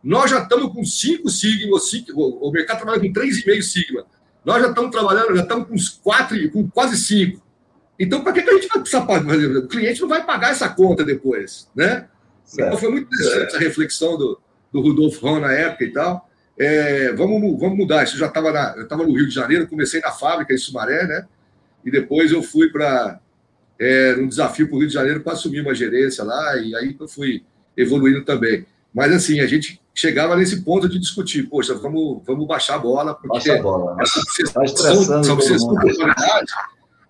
Nós já estamos com 5 sigma, cinco, o mercado trabalha com 3,5 sigma. Nós já estamos trabalhando, já estamos com 4, com quase 5. Então, para que, que a gente vai precisar pagar? O cliente não vai pagar essa conta depois, né? Certo. Então, foi muito interessante essa reflexão do, do Rudolf Ron na época e tal. É, vamos, vamos mudar. Isso já estava no Rio de Janeiro, comecei na fábrica em Sumaré, né? e depois eu fui para é, um desafio para o Rio de Janeiro para assumir uma gerência lá, e aí eu fui evoluindo também. Mas assim, a gente chegava nesse ponto de discutir, poxa, vamos, vamos baixar a bola, porque Baixa a bola, né? essa obsessão, essa obsessão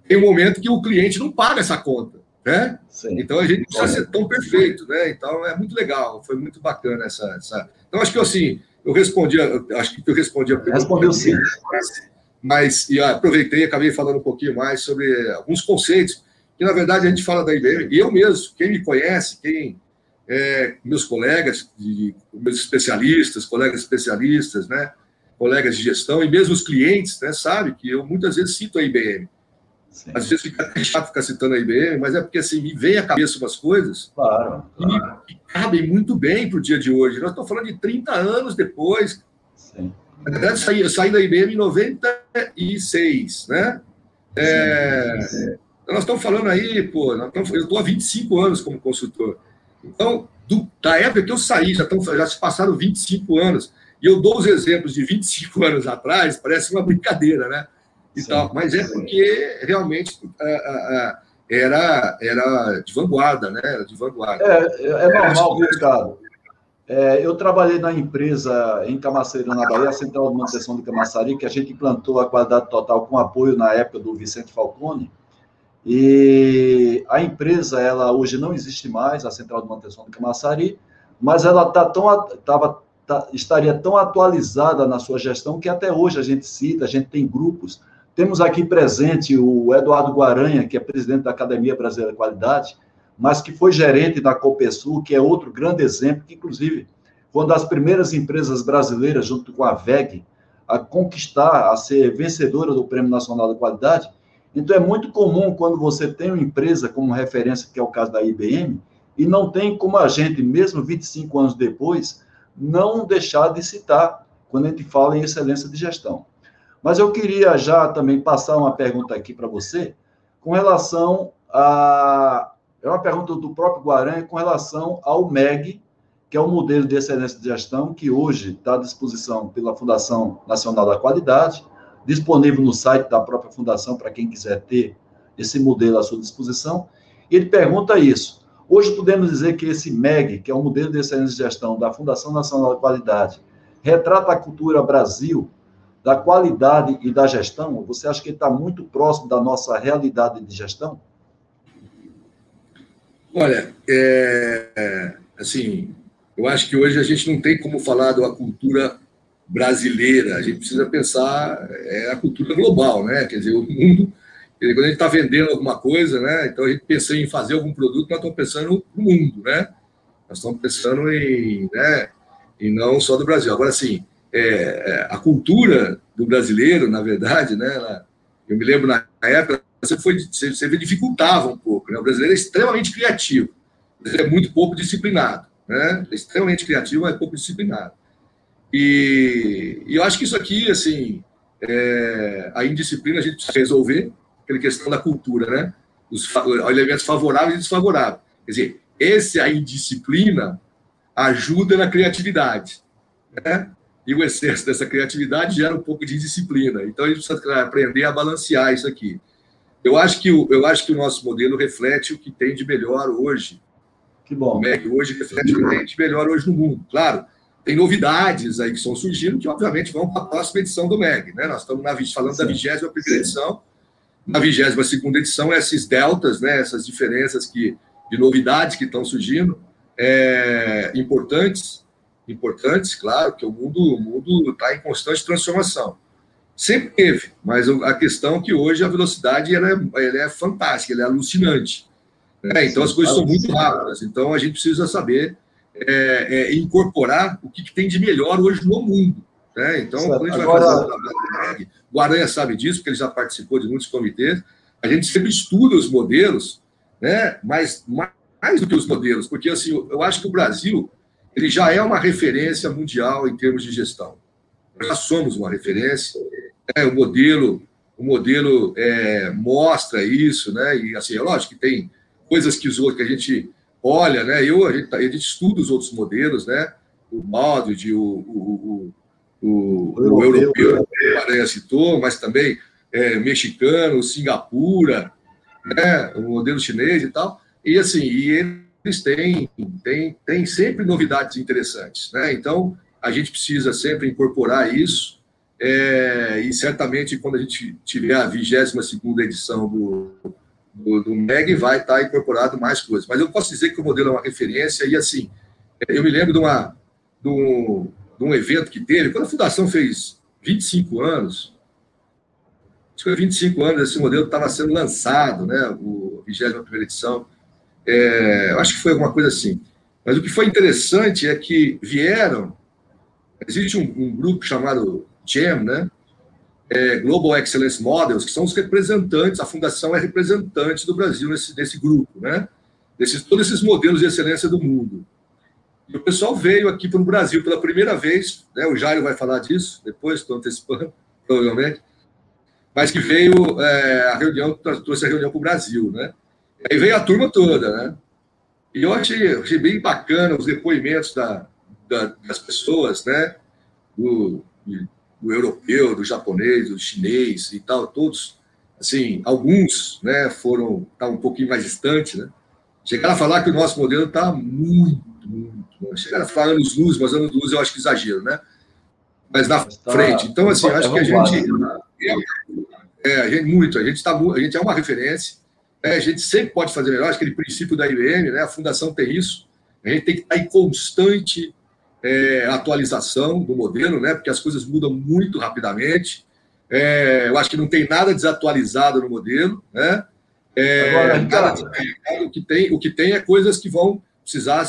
tem um momento que o cliente não paga essa conta. Né? Sim. Então a gente não precisa ser tão perfeito, né? Então é muito legal, foi muito bacana essa. essa... Então acho que assim, eu respondi, acho que eu respondi a pergunta. Respondeu sim. Mas, e aproveitei e acabei falando um pouquinho mais sobre alguns conceitos que na verdade a gente fala da IBM, e eu mesmo, quem me conhece, quem é, meus colegas, de, meus especialistas, colegas especialistas, né, colegas de gestão e mesmo os clientes, né, sabe que eu muitas vezes cito a IBM. Sim. Às vezes fica chato ficar citando a IBM, mas é porque assim, me vem à cabeça umas coisas claro, claro. Que, que, cabem muito bem para o dia de hoje. Nós estamos falando de 30 anos depois. Sim. Na verdade, eu saí, eu saí da IBM em 96, né? É, então, nós estamos falando aí, pô, estamos, eu estou há 25 anos como consultor. Então, do, da época que eu saí, já, estão, já se passaram 25 anos, e eu dou os exemplos de 25 anos atrás, parece uma brincadeira, né? e sim, tal, mas é porque realmente é, é, é, era, era de vanguarda, né? Era de vanguarda. É, é normal, Ricardo. É, eu trabalhei na empresa em Camaceiro, na Bahia, a Central de Manutenção de Camaçari, que a gente implantou a qualidade total com apoio na época do Vicente Falcone. E a empresa, ela hoje não existe mais, a Central de Manutenção de Camaçari, mas ela tá tão, tava, tá, estaria tão atualizada na sua gestão que até hoje a gente cita, a gente tem grupos temos aqui presente o Eduardo Guaranha, que é presidente da Academia Brasileira de Qualidade, mas que foi gerente da Copesul, que é outro grande exemplo, que inclusive foi uma das primeiras empresas brasileiras, junto com a VEG, a conquistar, a ser vencedora do Prêmio Nacional da Qualidade. Então, é muito comum quando você tem uma empresa como referência, que é o caso da IBM, e não tem como a gente, mesmo 25 anos depois, não deixar de citar quando a gente fala em excelência de gestão. Mas eu queria já também passar uma pergunta aqui para você, com relação a. É uma pergunta do próprio Guaranha com relação ao MEG, que é o modelo de excelência de gestão, que hoje está à disposição pela Fundação Nacional da Qualidade, disponível no site da própria Fundação para quem quiser ter esse modelo à sua disposição. Ele pergunta isso. Hoje podemos dizer que esse MEG, que é o modelo de excelência de gestão da Fundação Nacional da Qualidade, retrata a cultura Brasil da qualidade e da gestão? Você acha que está muito próximo da nossa realidade de gestão? Olha, é, assim, eu acho que hoje a gente não tem como falar da cultura brasileira, a gente precisa pensar é a cultura global, né? Quer dizer, o mundo, quando a gente está vendendo alguma coisa, né? Então a gente pensa em fazer algum produto, nós estamos pensando no mundo, né? Nós estamos pensando em, né? E não só do Brasil. Agora, sim, é, é, a cultura do brasileiro, na verdade, né? Ela, eu me lembro na época, você foi, você, dificultava um pouco. Né? O brasileiro é extremamente criativo, ele é muito pouco disciplinado, né? É extremamente criativo, mas pouco disciplinado. E, e, eu acho que isso aqui, assim, é, a indisciplina a gente precisa resolver, aquela questão da cultura, né? Os elementos favoráveis e desfavoráveis. Quer dizer, esse a indisciplina ajuda na criatividade, né? e o excesso dessa criatividade gera um pouco de disciplina. Então, a gente precisa aprender a balancear isso aqui. Eu acho que o, eu acho que o nosso modelo reflete o que tem de melhor hoje. Que bom. O MEC hoje reflete o que tem de melhor hoje no mundo. Claro, tem novidades aí que estão surgindo que, obviamente, vão para a próxima edição do MEG. Né? Nós estamos na, falando Sim. da 21 edição. Na 22 edição, esses deltas, né, essas diferenças que, de novidades que estão surgindo, é, importantes, importantes, claro, que o mundo o mundo está em constante transformação. Sempre teve, mas a questão é que hoje a velocidade ela é, ela é fantástica, ela é alucinante. Né? Então as coisas são muito rápidas. Então a gente precisa saber é, é, incorporar o que, que, tem de melhor hoje no mundo. Né? Então, quando a gente Agora... vai fazer o Aranha sabe disso, porque ele já participou de muitos comitês. A gente sempre estuda os modelos, né? mas mais do que os modelos, porque assim, eu acho que o Brasil ele já é uma referência mundial em termos de gestão. Nós somos uma referência, né? o modelo, o modelo é, mostra isso, né? E assim, é lógico que tem coisas que os outros que a gente olha, né? Eu, a, gente, a gente estuda os outros modelos, né? O Maldred, o, o, o, o, o europeu, que o Aranha citou, mas também é, mexicano, Singapura, né? o modelo chinês e tal. E assim, e ele eles têm, têm, têm sempre novidades interessantes. Né? Então, a gente precisa sempre incorporar isso, é, e certamente quando a gente tiver a 22 edição do, do, do, MEG, vai estar incorporado mais coisas. Mas eu posso dizer que o modelo é uma referência, e assim, eu me lembro de, uma, de, um, de um evento que teve, quando a Fundação fez 25 anos, acho que foi 25 anos, esse modelo estava sendo lançado, né? O, 21 edição. É, eu acho que foi alguma coisa assim. Mas o que foi interessante é que vieram. Existe um, um grupo chamado GEM, né? É, Global Excellence Models, que são os representantes, a fundação é representante do Brasil nesse, nesse grupo, né? Desses, todos esses modelos de excelência do mundo. E o pessoal veio aqui para o Brasil pela primeira vez, né? o Jairo vai falar disso depois, estou antecipando, provavelmente, mas que veio é, a reunião, trouxe a reunião para o Brasil, né? Aí veio a turma toda, né? E eu achei, achei bem bacana os depoimentos da, da, das pessoas, né? Do, do europeu, do japonês, do chinês e tal, todos, assim, alguns, né, foram, tá um pouquinho mais distantes, né? Chegaram a falar que o nosso modelo está muito, muito longe. Chegaram a falar anos luz, mas anos luz eu acho que exagero, né? Mas na tá, frente. Então, assim, acho que a gente. É, a gente muito, a gente, tá, a gente é uma referência, né? a gente sempre pode fazer melhor, acho que aquele princípio da IBM, né? a fundação tem isso, a gente tem que estar em constante é, atualização do modelo, né? porque as coisas mudam muito rapidamente. É, eu acho que não tem nada desatualizado no modelo, né? É, Agora, o que tem, o que tem é coisas que vão precisar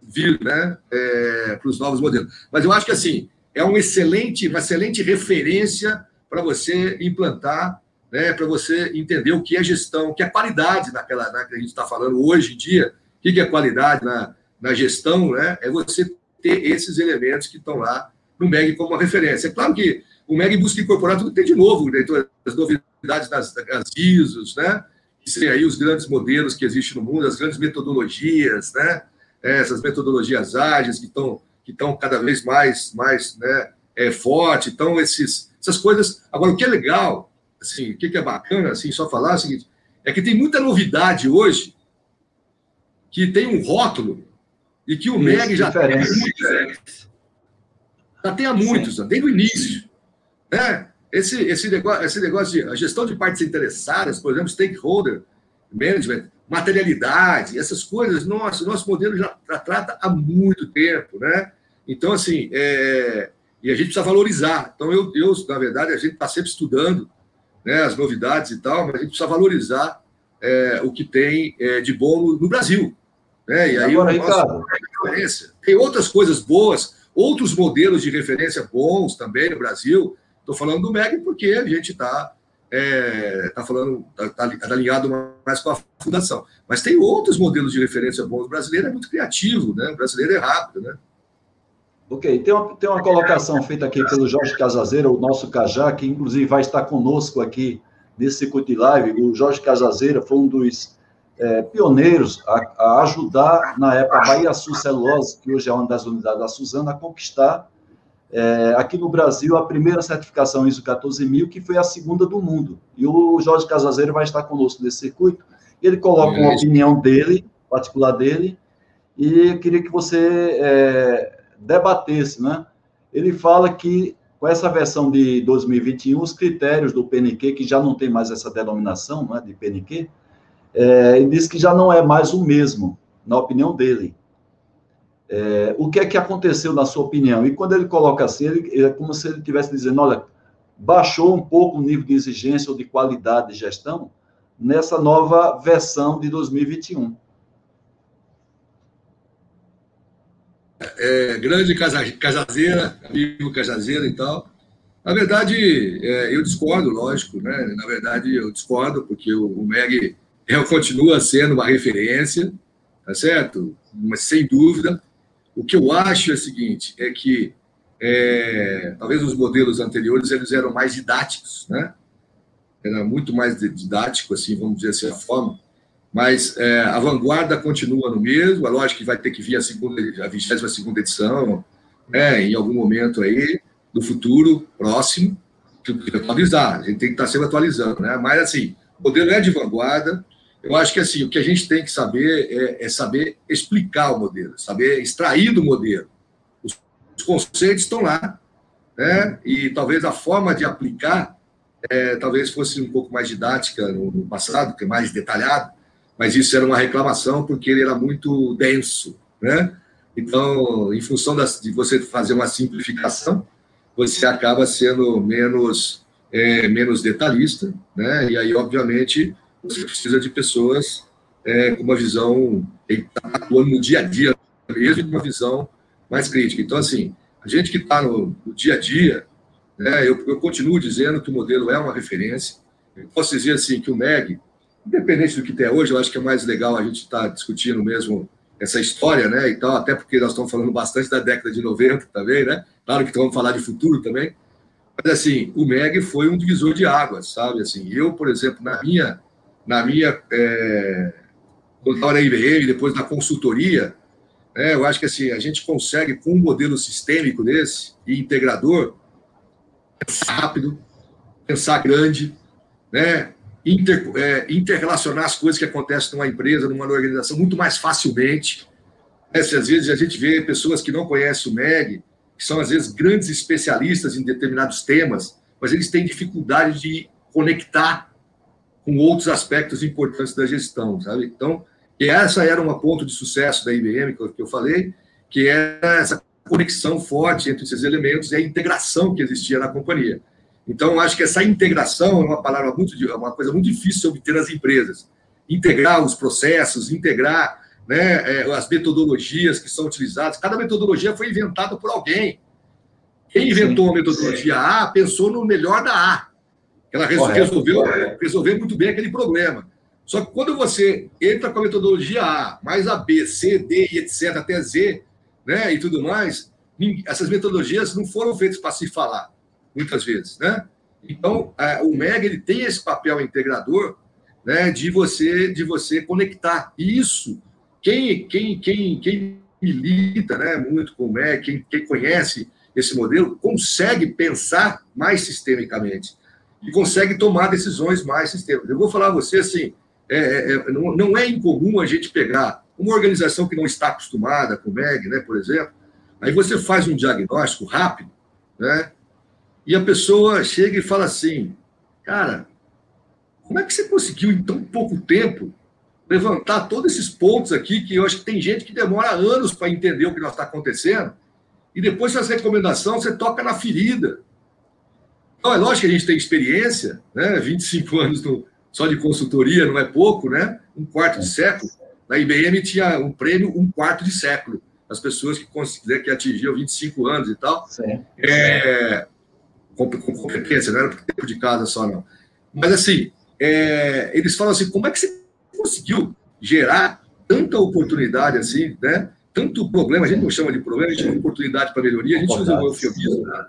vir, né, é, para os novos modelos. Mas eu acho que assim é um excelente, uma excelente referência para você implantar, né, para você entender o que é gestão, o que é qualidade naquela, na, que a gente está falando hoje em dia. O que é qualidade na, na gestão, né? É você ter esses elementos que estão lá no MEG como uma referência. É claro que o MEG busca incorporar tudo que tem de novo, né, então, as novidades das, das ISOs, né? que seriam aí os grandes modelos que existem no mundo, as grandes metodologias, né? Essas metodologias ágeis que estão que estão cada vez mais mais né, é, forte, então esses essas coisas. Agora o que é legal, assim, o que é bacana, assim, só falar é o seguinte, é que tem muita novidade hoje que tem um rótulo e que o Isso, MEG já tem muitos, já tem há muitos, desde o início, né? Esse, esse, negócio, esse negócio de a gestão de partes interessadas, por exemplo, stakeholder management, materialidade, essas coisas, nossa, o nosso modelo já, já trata há muito tempo, né? Então, assim, é, e a gente precisa valorizar. Então, eu, eu na verdade, a gente está sempre estudando né, as novidades e tal, mas a gente precisa valorizar é, o que tem é, de bom no, no Brasil. Né? E aí, Agora, Ricardo. Tem outras coisas boas, outros modelos de referência bons também no Brasil, Estou falando do MEG porque a gente está é, tá falando, está tá, tá alinhado mais com a fundação. Mas tem outros modelos de referência bons. O brasileiro é muito criativo, né? O brasileiro é rápido, né? Ok, tem uma, tem uma colocação feita aqui pelo Jorge Casazeira, o nosso Cajá, que inclusive vai estar conosco aqui nesse de live. O Jorge Casazeira foi um dos é, pioneiros a, a, ajudar, na época, a Bahia Sul Celulose, que hoje é uma das unidades da Suzana, a conquistar é, aqui no Brasil, a primeira certificação ISO 14000, que foi a segunda do mundo. E o Jorge Casazeiro vai estar conosco nesse circuito. Ele coloca uma opinião dele, particular dele, e eu queria que você é, debatesse, né? Ele fala que com essa versão de 2021, os critérios do PNQ, que já não tem mais essa denominação né, de PNQ, é, ele diz que já não é mais o mesmo, na opinião dele. É, o que é que aconteceu na sua opinião? E quando ele coloca assim, ele, é como se ele estivesse dizendo, olha, baixou um pouco o nível de exigência ou de qualidade de gestão nessa nova versão de 2021. É, grande cajazeira, amigo cajazeira e tal. Na verdade, é, eu discordo, lógico, né? Na verdade, eu discordo, porque o, o MEG continua sendo uma referência, tá certo? Mas sem dúvida. O que eu acho é o seguinte, é que é, talvez os modelos anteriores eles eram mais didáticos, né? Era muito mais didático, assim, vamos dizer assim, a forma. Mas é, a vanguarda continua no mesmo, é lógico que vai ter que vir a segunda, a 22 segunda edição, né, em algum momento aí, do futuro próximo, que atualizar, a gente tem que estar sempre atualizando, né? Mas, assim, o modelo é de vanguarda, eu acho que assim, o que a gente tem que saber é, é saber explicar o modelo, saber extrair do modelo. Os, os, conceitos estão lá, né? E talvez a forma de aplicar é, talvez fosse um pouco mais didática no, no passado, que é mais detalhado, mas isso era uma reclamação porque ele era muito denso, né? Então, em função das, de você fazer uma simplificação, você acaba sendo menos é, menos detalhista, né? E aí, obviamente, você precisa de pessoas é, com uma visão, está atuando no dia a dia mesmo, de uma visão mais crítica. Então, assim, a gente que está no, no, dia a dia, né, eu, eu, continuo dizendo que o modelo é uma referência. Eu posso dizer assim que o MEG, independente do que tem hoje, eu acho que é mais legal a gente estar tá discutindo mesmo essa história, né? E tal, até porque nós estamos falando bastante da década de 90 também, né? Claro que vamos falar de futuro também. Mas assim, o MEG foi um divisor de águas, sabe? Assim, eu, por exemplo, na minha, na minha é, quando estava na IBM, depois na consultoria, né, eu acho que assim, a gente consegue, com um modelo sistêmico desse e integrador, pensar rápido, pensar grande, né, inter, é, interrelacionar as coisas que acontecem numa empresa, numa organização, muito mais facilmente. Né, se às vezes a gente vê pessoas que não conhecem o MEG, que são às vezes grandes especialistas em determinados temas, mas eles têm dificuldade de conectar com outros aspectos importantes da gestão, sabe? Então, e essa era uma ponto de sucesso da IBM que eu falei, que era essa conexão forte entre esses elementos e a integração que existia na companhia. Então, acho que essa integração é uma palavra muito, uma coisa muito difícil de obter nas empresas. Integrar os processos, integrar né, é, as metodologias que são utilizadas. Cada metodologia foi inventada por alguém. Quem inventou a metodologia. A pensou no melhor da A. Ela resolveu, resolveu muito bem aquele problema. Só que quando você entra com a metodologia A, mais a B, C, D e etc., até Z, né, e tudo mais, essas metodologias não foram feitas para se falar, muitas vezes, né? Então, o MEG ele tem esse papel integrador, né, de você de você conectar. E isso, quem quem quem quem milita, né, muito com o MEG, quem, quem conhece esse modelo, consegue pensar mais sistemicamente e consegue tomar decisões mais sistêmicas. Eu vou falar a você assim, é, é, é, não, não, é incomum a gente pegar uma organização que não está acostumada com o MEG, né, por exemplo, aí você faz um diagnóstico rápido, né, e a pessoa chega e fala assim, cara, como é que você conseguiu em tão pouco tempo levantar todos esses pontos aqui que eu acho que tem gente que demora anos para entender o que está acontecendo e depois essa recomendação você toca na ferida. Então, é lógico que a gente tem experiência, né? 25 anos no, só de consultoria, não é pouco, né? Um quarto de século. Na IBM tinha um prêmio um quarto de século. As pessoas que, que atingiam 25 anos e tal. É, com, com, competência, não era por tempo de casa só, não. Mas, assim, é, eles falam assim: como é que você conseguiu gerar tanta oportunidade assim, né? Tanto problema, a gente não chama de problema, a gente chama de oportunidade para melhoria, a gente usa um eufemismo, né?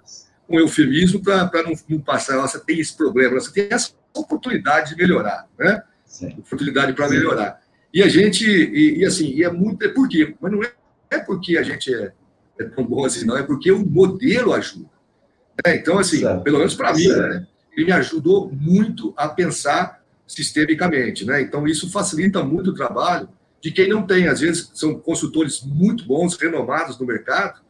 Um eufemismo para não, não passar, você tem esse problema, você tem essa oportunidade de melhorar, né? Sim. Oportunidade para melhorar. E a gente, e, e, assim, e é muito, é por quê? Mas não é, é porque a gente é, é, tão bom assim, não, é porque o modelo ajuda. Né? Então, assim, certo. pelo menos para mim, né? ele me ajudou muito a pensar sistemicamente, né? Então, isso facilita muito o trabalho de quem não tem. Às vezes, são consultores muito bons, renomados no mercado,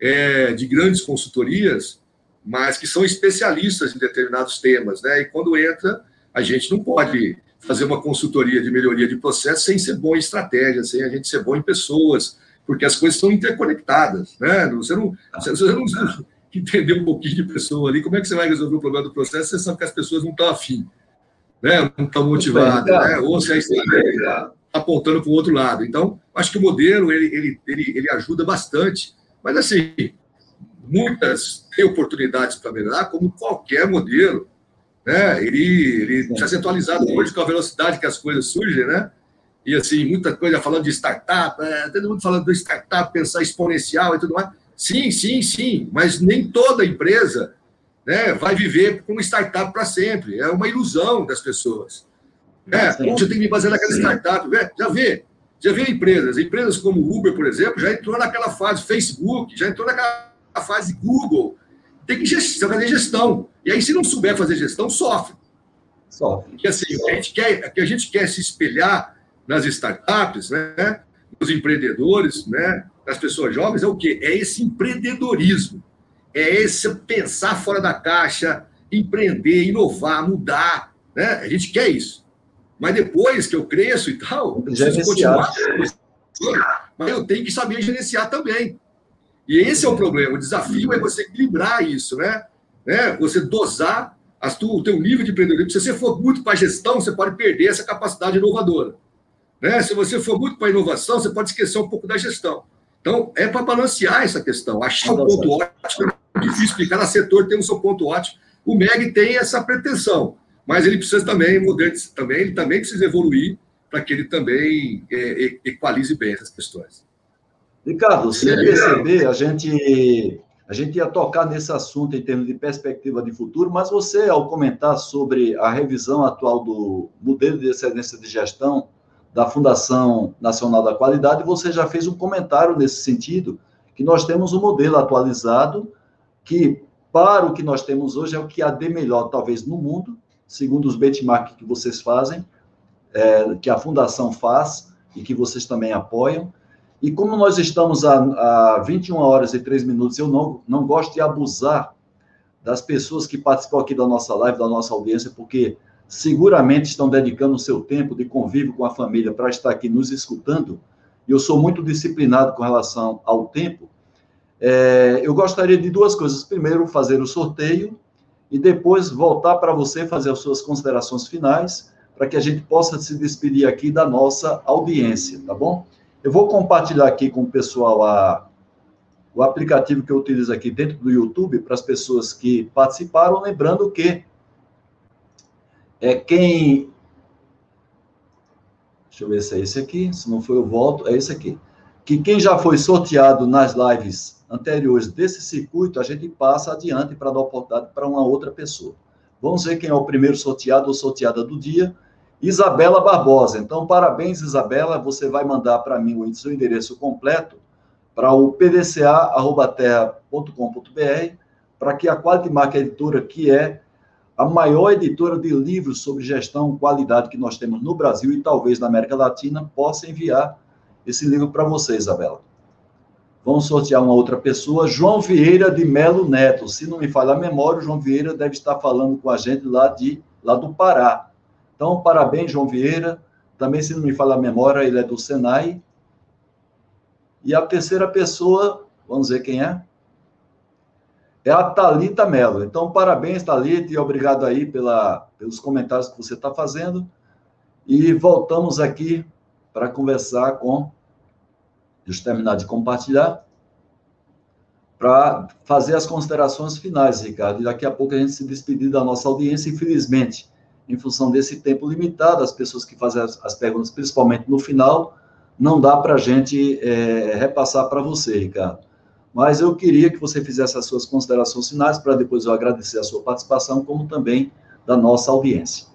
é, de grandes consultorias, mas que são especialistas em determinados temas, né? E quando entra, a gente não pode fazer uma consultoria de melhoria de processo sem ser bom em estratégia, sem a gente ser bom em pessoas, porque as coisas são interconectadas, né? Você não, você não entender um pouquinho de pessoa ali, como é que você vai resolver o problema do processo? Você sabe que as pessoas não estão afim, né? Não estão motivadas, né? Ou se a estratégia está apontando para o outro lado. Então, acho que o modelo ele, ele, ele, ele ajuda bastante, mas assim muitas têm oportunidades para melhorar, como qualquer modelo. Né? Ele, ele precisa ser atualizado hoje com a velocidade que as coisas surgem, né? E assim, muita coisa falando de startup, é, todo mundo falando de startup, pensar exponencial e tudo mais. Sim, sim, sim, mas nem toda empresa né, vai viver como startup para sempre. É uma ilusão das pessoas. Né? Você tem que me basear naquela startup. Já vê, já vê empresas, empresas como Uber, por exemplo, já entrou naquela fase, Facebook, já entrou naquela a fase Google, tem que fazer gestão. E aí, se não souber fazer gestão, sofre. Sofre. Porque assim, o que a gente quer, que a gente quer se espelhar nas startups, né, nos empreendedores, né, nas pessoas jovens, é o quê? É esse empreendedorismo. É esse pensar fora da caixa, empreender, inovar, mudar. Né? A gente quer isso. Mas depois que eu cresço e tal, eu preciso continuar. Mas eu tenho que saber gerenciar também. E esse é o problema. O desafio é você equilibrar isso, né? né? Você dosar tu, o teu nível de empreendedorismo. Se você for muito para gestão, você pode perder essa capacidade inovadora. Né? Se você for muito para inovação, você pode esquecer um pouco da gestão. Então, é para balancear essa questão, achar o ponto ótimo. É difícil explicar, cada setor tem o seu ponto ótimo. O MEG tem essa pretensão, mas ele precisa também, também, ele também precisa evoluir para que ele também é, equalize bem essas questões. Ricardo, sem perceber, a gente, a gente ia tocar nesse assunto em termos de perspectiva de futuro, mas você, ao comentar sobre a revisão atual do modelo de excelência de gestão da Fundação Nacional da Qualidade, você já fez um comentário nesse sentido, que nós temos um modelo atualizado que, para o que nós temos hoje, é o que há de melhor, talvez, no mundo, segundo os benchmarks que vocês fazem, é, que a Fundação faz e que vocês também apoiam. E como nós estamos a, a 21 horas e 3 minutos, eu não, não gosto de abusar das pessoas que participam aqui da nossa live, da nossa audiência, porque seguramente estão dedicando o seu tempo de convívio com a família para estar aqui nos escutando. E eu sou muito disciplinado com relação ao tempo. É, eu gostaria de duas coisas. Primeiro, fazer o sorteio e depois voltar para você fazer as suas considerações finais, para que a gente possa se despedir aqui da nossa audiência, tá bom? Eu vou compartilhar aqui com o pessoal a, o aplicativo que eu utilizo aqui dentro do YouTube para as pessoas que participaram, lembrando que é quem. Deixa eu ver se é esse aqui. Se não foi, eu volto. É esse aqui. Que quem já foi sorteado nas lives anteriores desse circuito, a gente passa adiante para dar oportunidade para uma outra pessoa. Vamos ver quem é o primeiro sorteado ou sorteada do dia. Isabela Barbosa. Então, parabéns, Isabela. Você vai mandar para mim o seu endereço completo para o pdca.terra.com.br, para que a Qualitymark Editora, que é a maior editora de livros sobre gestão qualidade que nós temos no Brasil e talvez na América Latina, possa enviar esse livro para você, Isabela. Vamos sortear uma outra pessoa, João Vieira de Melo Neto. Se não me falha a memória, o João Vieira deve estar falando com a gente lá, de, lá do Pará. Então, parabéns, João Vieira. Também, se não me falha a memória, ele é do Senai. E a terceira pessoa, vamos ver quem é? É a Talita Mello. Então, parabéns, Talita, e obrigado aí pela, pelos comentários que você está fazendo. E voltamos aqui para conversar com. Deixa eu terminar de compartilhar. Para fazer as considerações finais, Ricardo. E daqui a pouco a gente se despedir da nossa audiência. Infelizmente, em função desse tempo limitado, as pessoas que fazem as, as perguntas, principalmente no final, não dá para a gente é, repassar para você, Ricardo. Mas eu queria que você fizesse as suas considerações finais para depois eu agradecer a sua participação, como também da nossa audiência.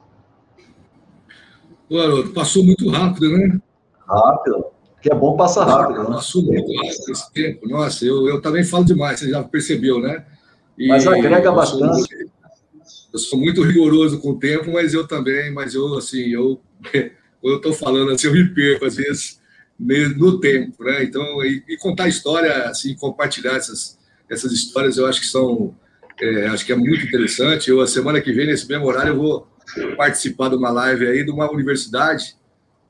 Claro, passou muito rápido, né? Rápido. Que é bom passar rápido. Né? Passou muito rápido esse tempo. Nossa, eu, eu também falo demais, você já percebeu, né? E mas agrega bastante. Eu sou muito rigoroso com o tempo, mas eu também, mas eu, assim, eu, quando eu estou falando assim, eu me perco, às vezes, no tempo, né? Então, e, e contar história, assim, compartilhar essas, essas histórias, eu acho que são, é, acho que é muito interessante. Eu, a semana que vem, nesse mesmo horário, eu vou participar de uma live aí de uma universidade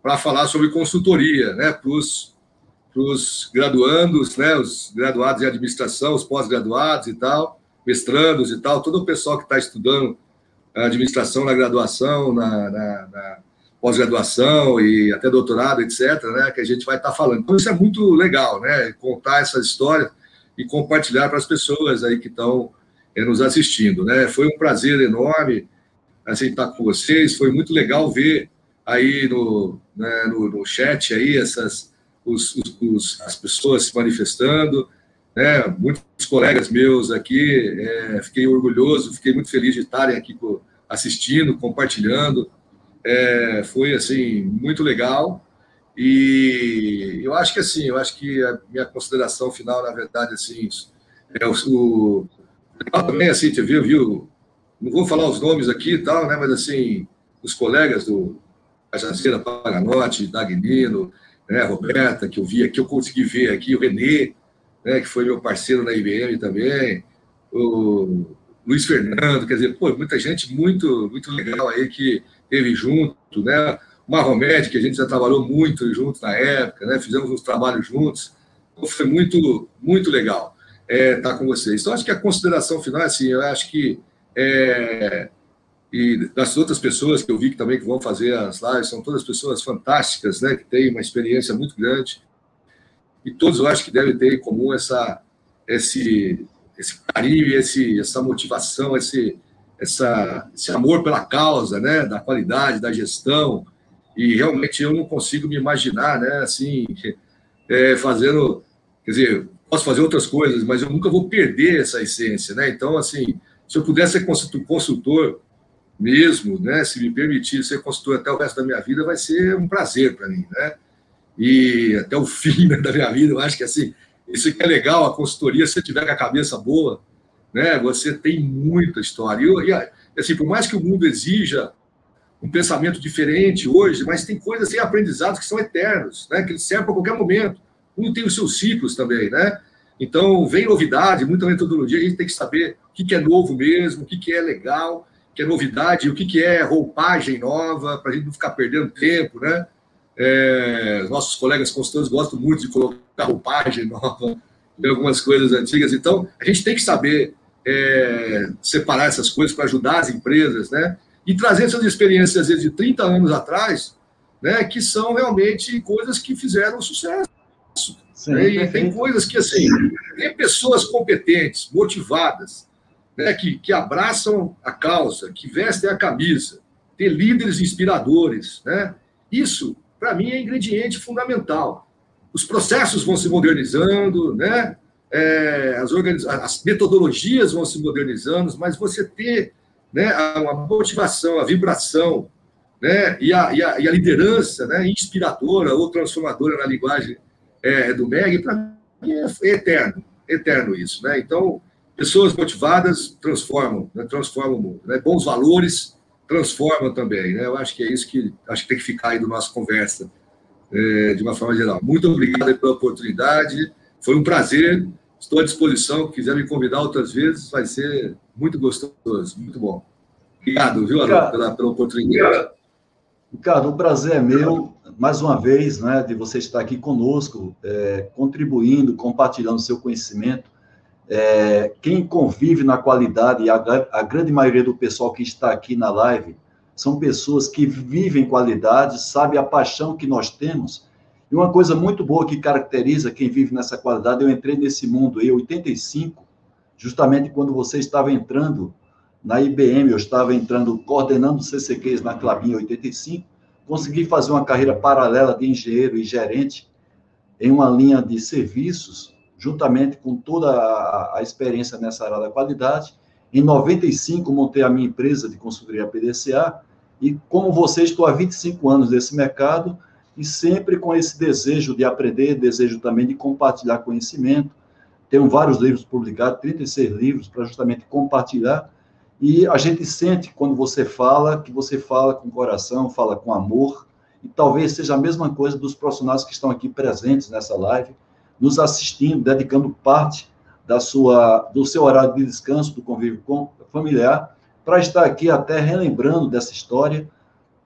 para falar sobre consultoria, né, para os graduandos, né, os graduados em administração, os pós-graduados e tal, mestrandos e tal, todo o pessoal que está estudando administração na graduação, na, na, na pós-graduação e até doutorado, etc., né, que a gente vai estar tá falando. Então, isso é muito legal, né, contar essas histórias e compartilhar para as pessoas aí que estão é, nos assistindo, né. Foi um prazer enorme assim, estar com vocês, foi muito legal ver aí no, né, no, no, chat aí essas, os, os, as pessoas se manifestando, né? Muitos colegas meus aqui, é, fiquei orgulhoso, fiquei muito feliz de estarem aqui assistindo, compartilhando. É, foi assim muito legal e eu acho que assim, eu acho que a minha consideração final, na verdade, assim, é o, o também assim, você viu, viu? Não vou falar os nomes aqui e tal, né? Mas assim, os colegas do Cajazeira, Paganotti, Dagnino, né, Roberta, que eu vi aqui, eu consegui ver aqui, o Renê, né, que foi meu parceiro na IBM também, o Luiz Fernando, quer dizer, pô, muita gente muito, muito legal aí que teve junto, né? O Marromete, que a gente já trabalhou muito junto na época, né? Fizemos uns trabalhos juntos. Então, foi muito, muito legal é, estar com vocês. Então, acho que a consideração final é assim, eu acho que é, e das outras pessoas que eu vi que também que vão fazer as lives, são todas pessoas fantásticas, né, que têm uma experiência muito grande. E todos eu acho que devem ter em comum essa, esse, esse carinho, esse, essa motivação, esse, essa, esse amor pela causa, né, da qualidade, da gestão. E realmente eu não consigo me imaginar, né, assim, é, fazendo, quer dizer, posso fazer outras coisas, mas eu nunca vou perder essa essência, né? Então, assim, se eu pudesse ser consultor mesmo, né, se me permitir ser consultor até o resto da minha vida, vai ser um prazer para mim, né? E até o fim da minha vida, eu acho que assim, isso que é legal, a consultoria, se você tiver com a cabeça boa, né, você tem muita história. E, e assim, por mais que o mundo exija um pensamento diferente hoje, mas tem coisas, tem aprendizados que são eternos, né, que eles servem para qualquer momento. Um tem os seus ciclos também, né? Então, vem novidade, muita metodologia, a gente tem que saber o que é novo mesmo, o que é legal, que é novidade, o que, que é roupagem nova, para a gente não ficar perdendo tempo, né? É, nossos colegas consultores gostam muito de colocar roupagem nova em algumas coisas antigas. Então, a gente tem que saber é, separar essas coisas para ajudar as empresas, né? E trazer essas experiências, às vezes, de 30 anos atrás, né? Que são realmente coisas que fizeram sucesso. Sim, né? E tem coisas que, assim, tem pessoas competentes, motivadas, né, que, que abraçam a causa, que vestem a camisa, ter líderes inspiradores. Né? Isso, para mim, é ingrediente fundamental. Os processos vão se modernizando, né? É, as, organiz... as metodologias vão se modernizando, mas você ter né, a, motivação, a vibração né, e, a, e, a, e a liderança né, inspiradora ou transformadora na linguagem é, do MEG, para mim é, é eterno, eterno isso. Né? Então, Pessoas motivadas transformam, né? transformam o mundo. Né? Bons valores transformam também. Né? Eu acho que é isso que acho que tem que ficar aí da nossa conversa, é, de uma forma geral. Muito obrigado pela oportunidade. Foi um prazer. Estou à disposição. Se quiser me convidar outras vezes, vai ser muito gostoso, muito bom. Obrigado, viu, Arão, pela, pela oportunidade. Ricardo, o prazer é meu, mais uma vez, né, de você estar aqui conosco, é, contribuindo, compartilhando seu conhecimento é, quem convive na qualidade, a, a, grande maioria do pessoal que está aqui na live, são pessoas que vivem qualidade, sabe a paixão que nós temos. E uma coisa muito boa que caracteriza quem vive nessa qualidade, eu entrei nesse mundo em 85, justamente quando você estava entrando na IBM, eu estava entrando, coordenando CCQs na Clabin em 85, consegui fazer uma carreira paralela de engenheiro e gerente em uma linha de serviços juntamente com toda a, a experiência nessa área da qualidade. Em 95, montei a minha empresa de consultoria PDCA, e como você, estou há 25 anos nesse mercado, e sempre com esse desejo de aprender, desejo também de compartilhar conhecimento. Tenho vários livros publicados, 36 livros, para justamente compartilhar. E a gente sente, quando você fala, que você fala com coração, fala com amor, e talvez seja a mesma coisa dos profissionais que estão aqui presentes nessa live, nos assistindo, dedicando parte da sua, do seu horário de descanso, do convívio familiar, para estar aqui até relembrando dessa história,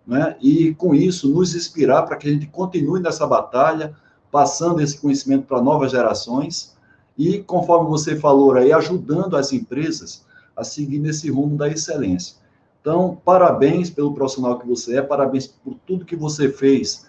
né? e com isso nos inspirar para que a gente continue nessa batalha, passando esse conhecimento para novas gerações e, conforme você falou aí, ajudando as empresas a seguir nesse rumo da excelência. Então, parabéns pelo profissional que você é, parabéns por tudo que você fez,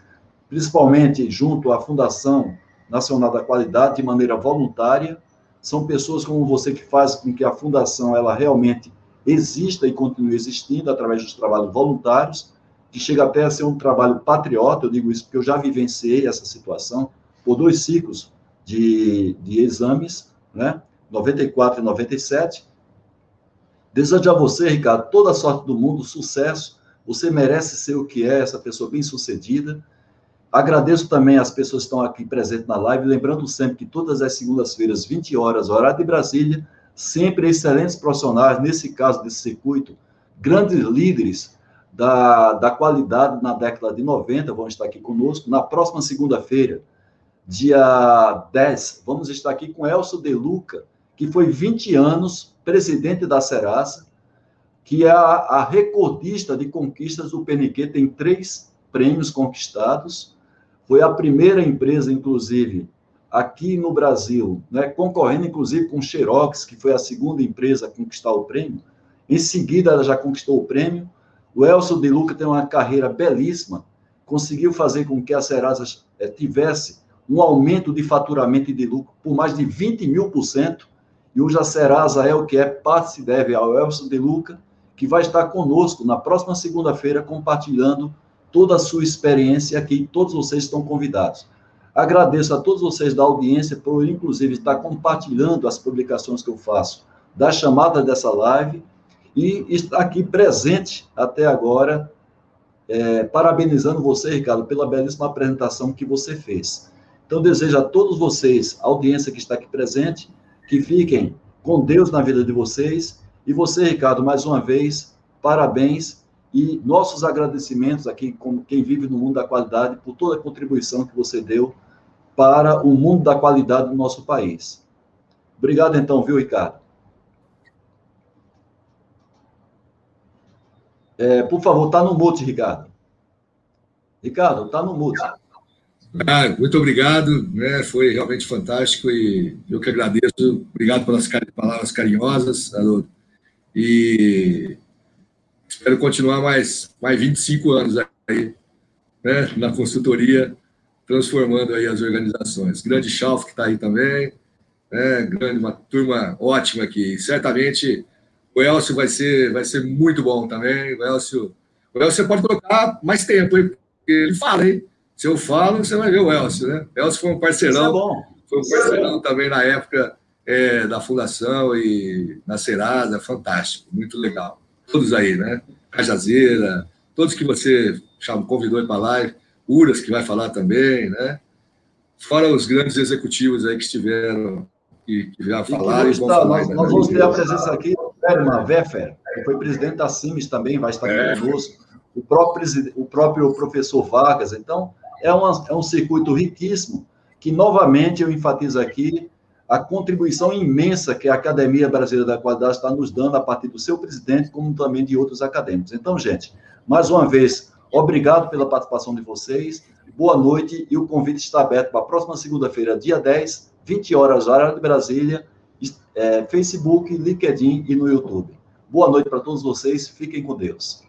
principalmente junto à Fundação Nacional da Qualidade de maneira voluntária. São pessoas como você que faz com que a fundação ela realmente exista e continue existindo através dos trabalhos voluntários, que chega até a ser um trabalho patriota. Eu digo isso porque eu já vivenciei essa situação por dois ciclos de, de exames, né? 94 e 97. Desejo a você, Ricardo, toda a sorte do mundo, sucesso. Você merece ser o que é, essa pessoa bem-sucedida. Agradeço também as pessoas que estão aqui presentes na live, lembrando sempre que todas as segundas-feiras, 20 horas, horário de Brasília, sempre excelentes profissionais, nesse caso desse circuito, grandes líderes da, da qualidade na década de 90 vão estar aqui conosco. Na próxima segunda-feira, dia 10, vamos estar aqui com Elcio De Luca, que foi 20 anos presidente da Serasa, que é a, a recordista de conquistas do PNQ, tem três prêmios conquistados, foi a primeira empresa, inclusive, aqui no Brasil, né, concorrendo inclusive com Xerox, que foi a segunda empresa a conquistar o prêmio, Em seguida, ela já conquistou o prêmio. O Elcio de Luca tem uma carreira belíssima, conseguiu fazer com que a Serasa eh, tivesse um aumento de faturamento e de lucro por mais de 20 mil por cento. E hoje a Serasa é o que é, parte se deve ao Elcio de Luca, que vai estar conosco na próxima segunda-feira compartilhando toda a sua experiência aqui. Todos vocês estão convidados. Agradeço a todos vocês da audiência por, inclusive, estar compartilhando as publicações que eu faço da chamada dessa live e estar aqui presente até agora, é, parabenizando você, Ricardo, pela belíssima apresentação que você fez. Então, desejo a todos vocês, a audiência que está aqui presente, que fiquem com Deus na vida de vocês. E você, Ricardo, mais uma vez, parabéns e nossos agradecimentos aqui, como quem vive no mundo da qualidade, por toda a contribuição que você deu para o mundo da qualidade do nosso país. Obrigado, então, viu, Ricardo? É, por favor, está no mute, Ricardo. Ricardo, está no mute. Ah, muito obrigado, né? foi realmente fantástico e eu que agradeço. Obrigado pelas palavras carinhosas. E espero continuar mais, mais 25 anos aí, né, na consultoria, transformando aí as organizações. Grande Chalf que está aí também, né, grande, uma turma ótima aqui. Certamente o Elcio vai ser, vai ser muito bom também. O Elcio, o Elcio pode colocar mais tempo, hein? porque ele fala, hein? Se eu falo, você vai ver o Elcio, né? O Elcio foi um parceirão. É. Foi um parceirão é também na época é, da fundação e na Serasa, fantástico, muito legal. Todos aí, né? Cajazeira, todos que você chamou, convidou para a live, Uras, que vai falar também, né? Fora os grandes executivos aí que estiveram, que, que vieram falar. E, e falar nós, nós vamos ter a presença aqui do Herman Weffer, que foi presidente da CIMES também, vai estar é. conosco. O próprio, o próprio professor Vargas. Então, é, uma, é um circuito riquíssimo, que, novamente, eu enfatizo aqui, a contribuição imensa que a Academia Brasileira da Qualidade está nos dando a partir do seu presidente, como também de outros acadêmicos. Então, gente, mais uma vez, obrigado pela participação de vocês, boa noite e o convite está aberto para a próxima segunda-feira, dia 10, 20 horas, horário de Brasília, é, Facebook, LinkedIn e no YouTube. Boa noite para todos vocês, fiquem com Deus.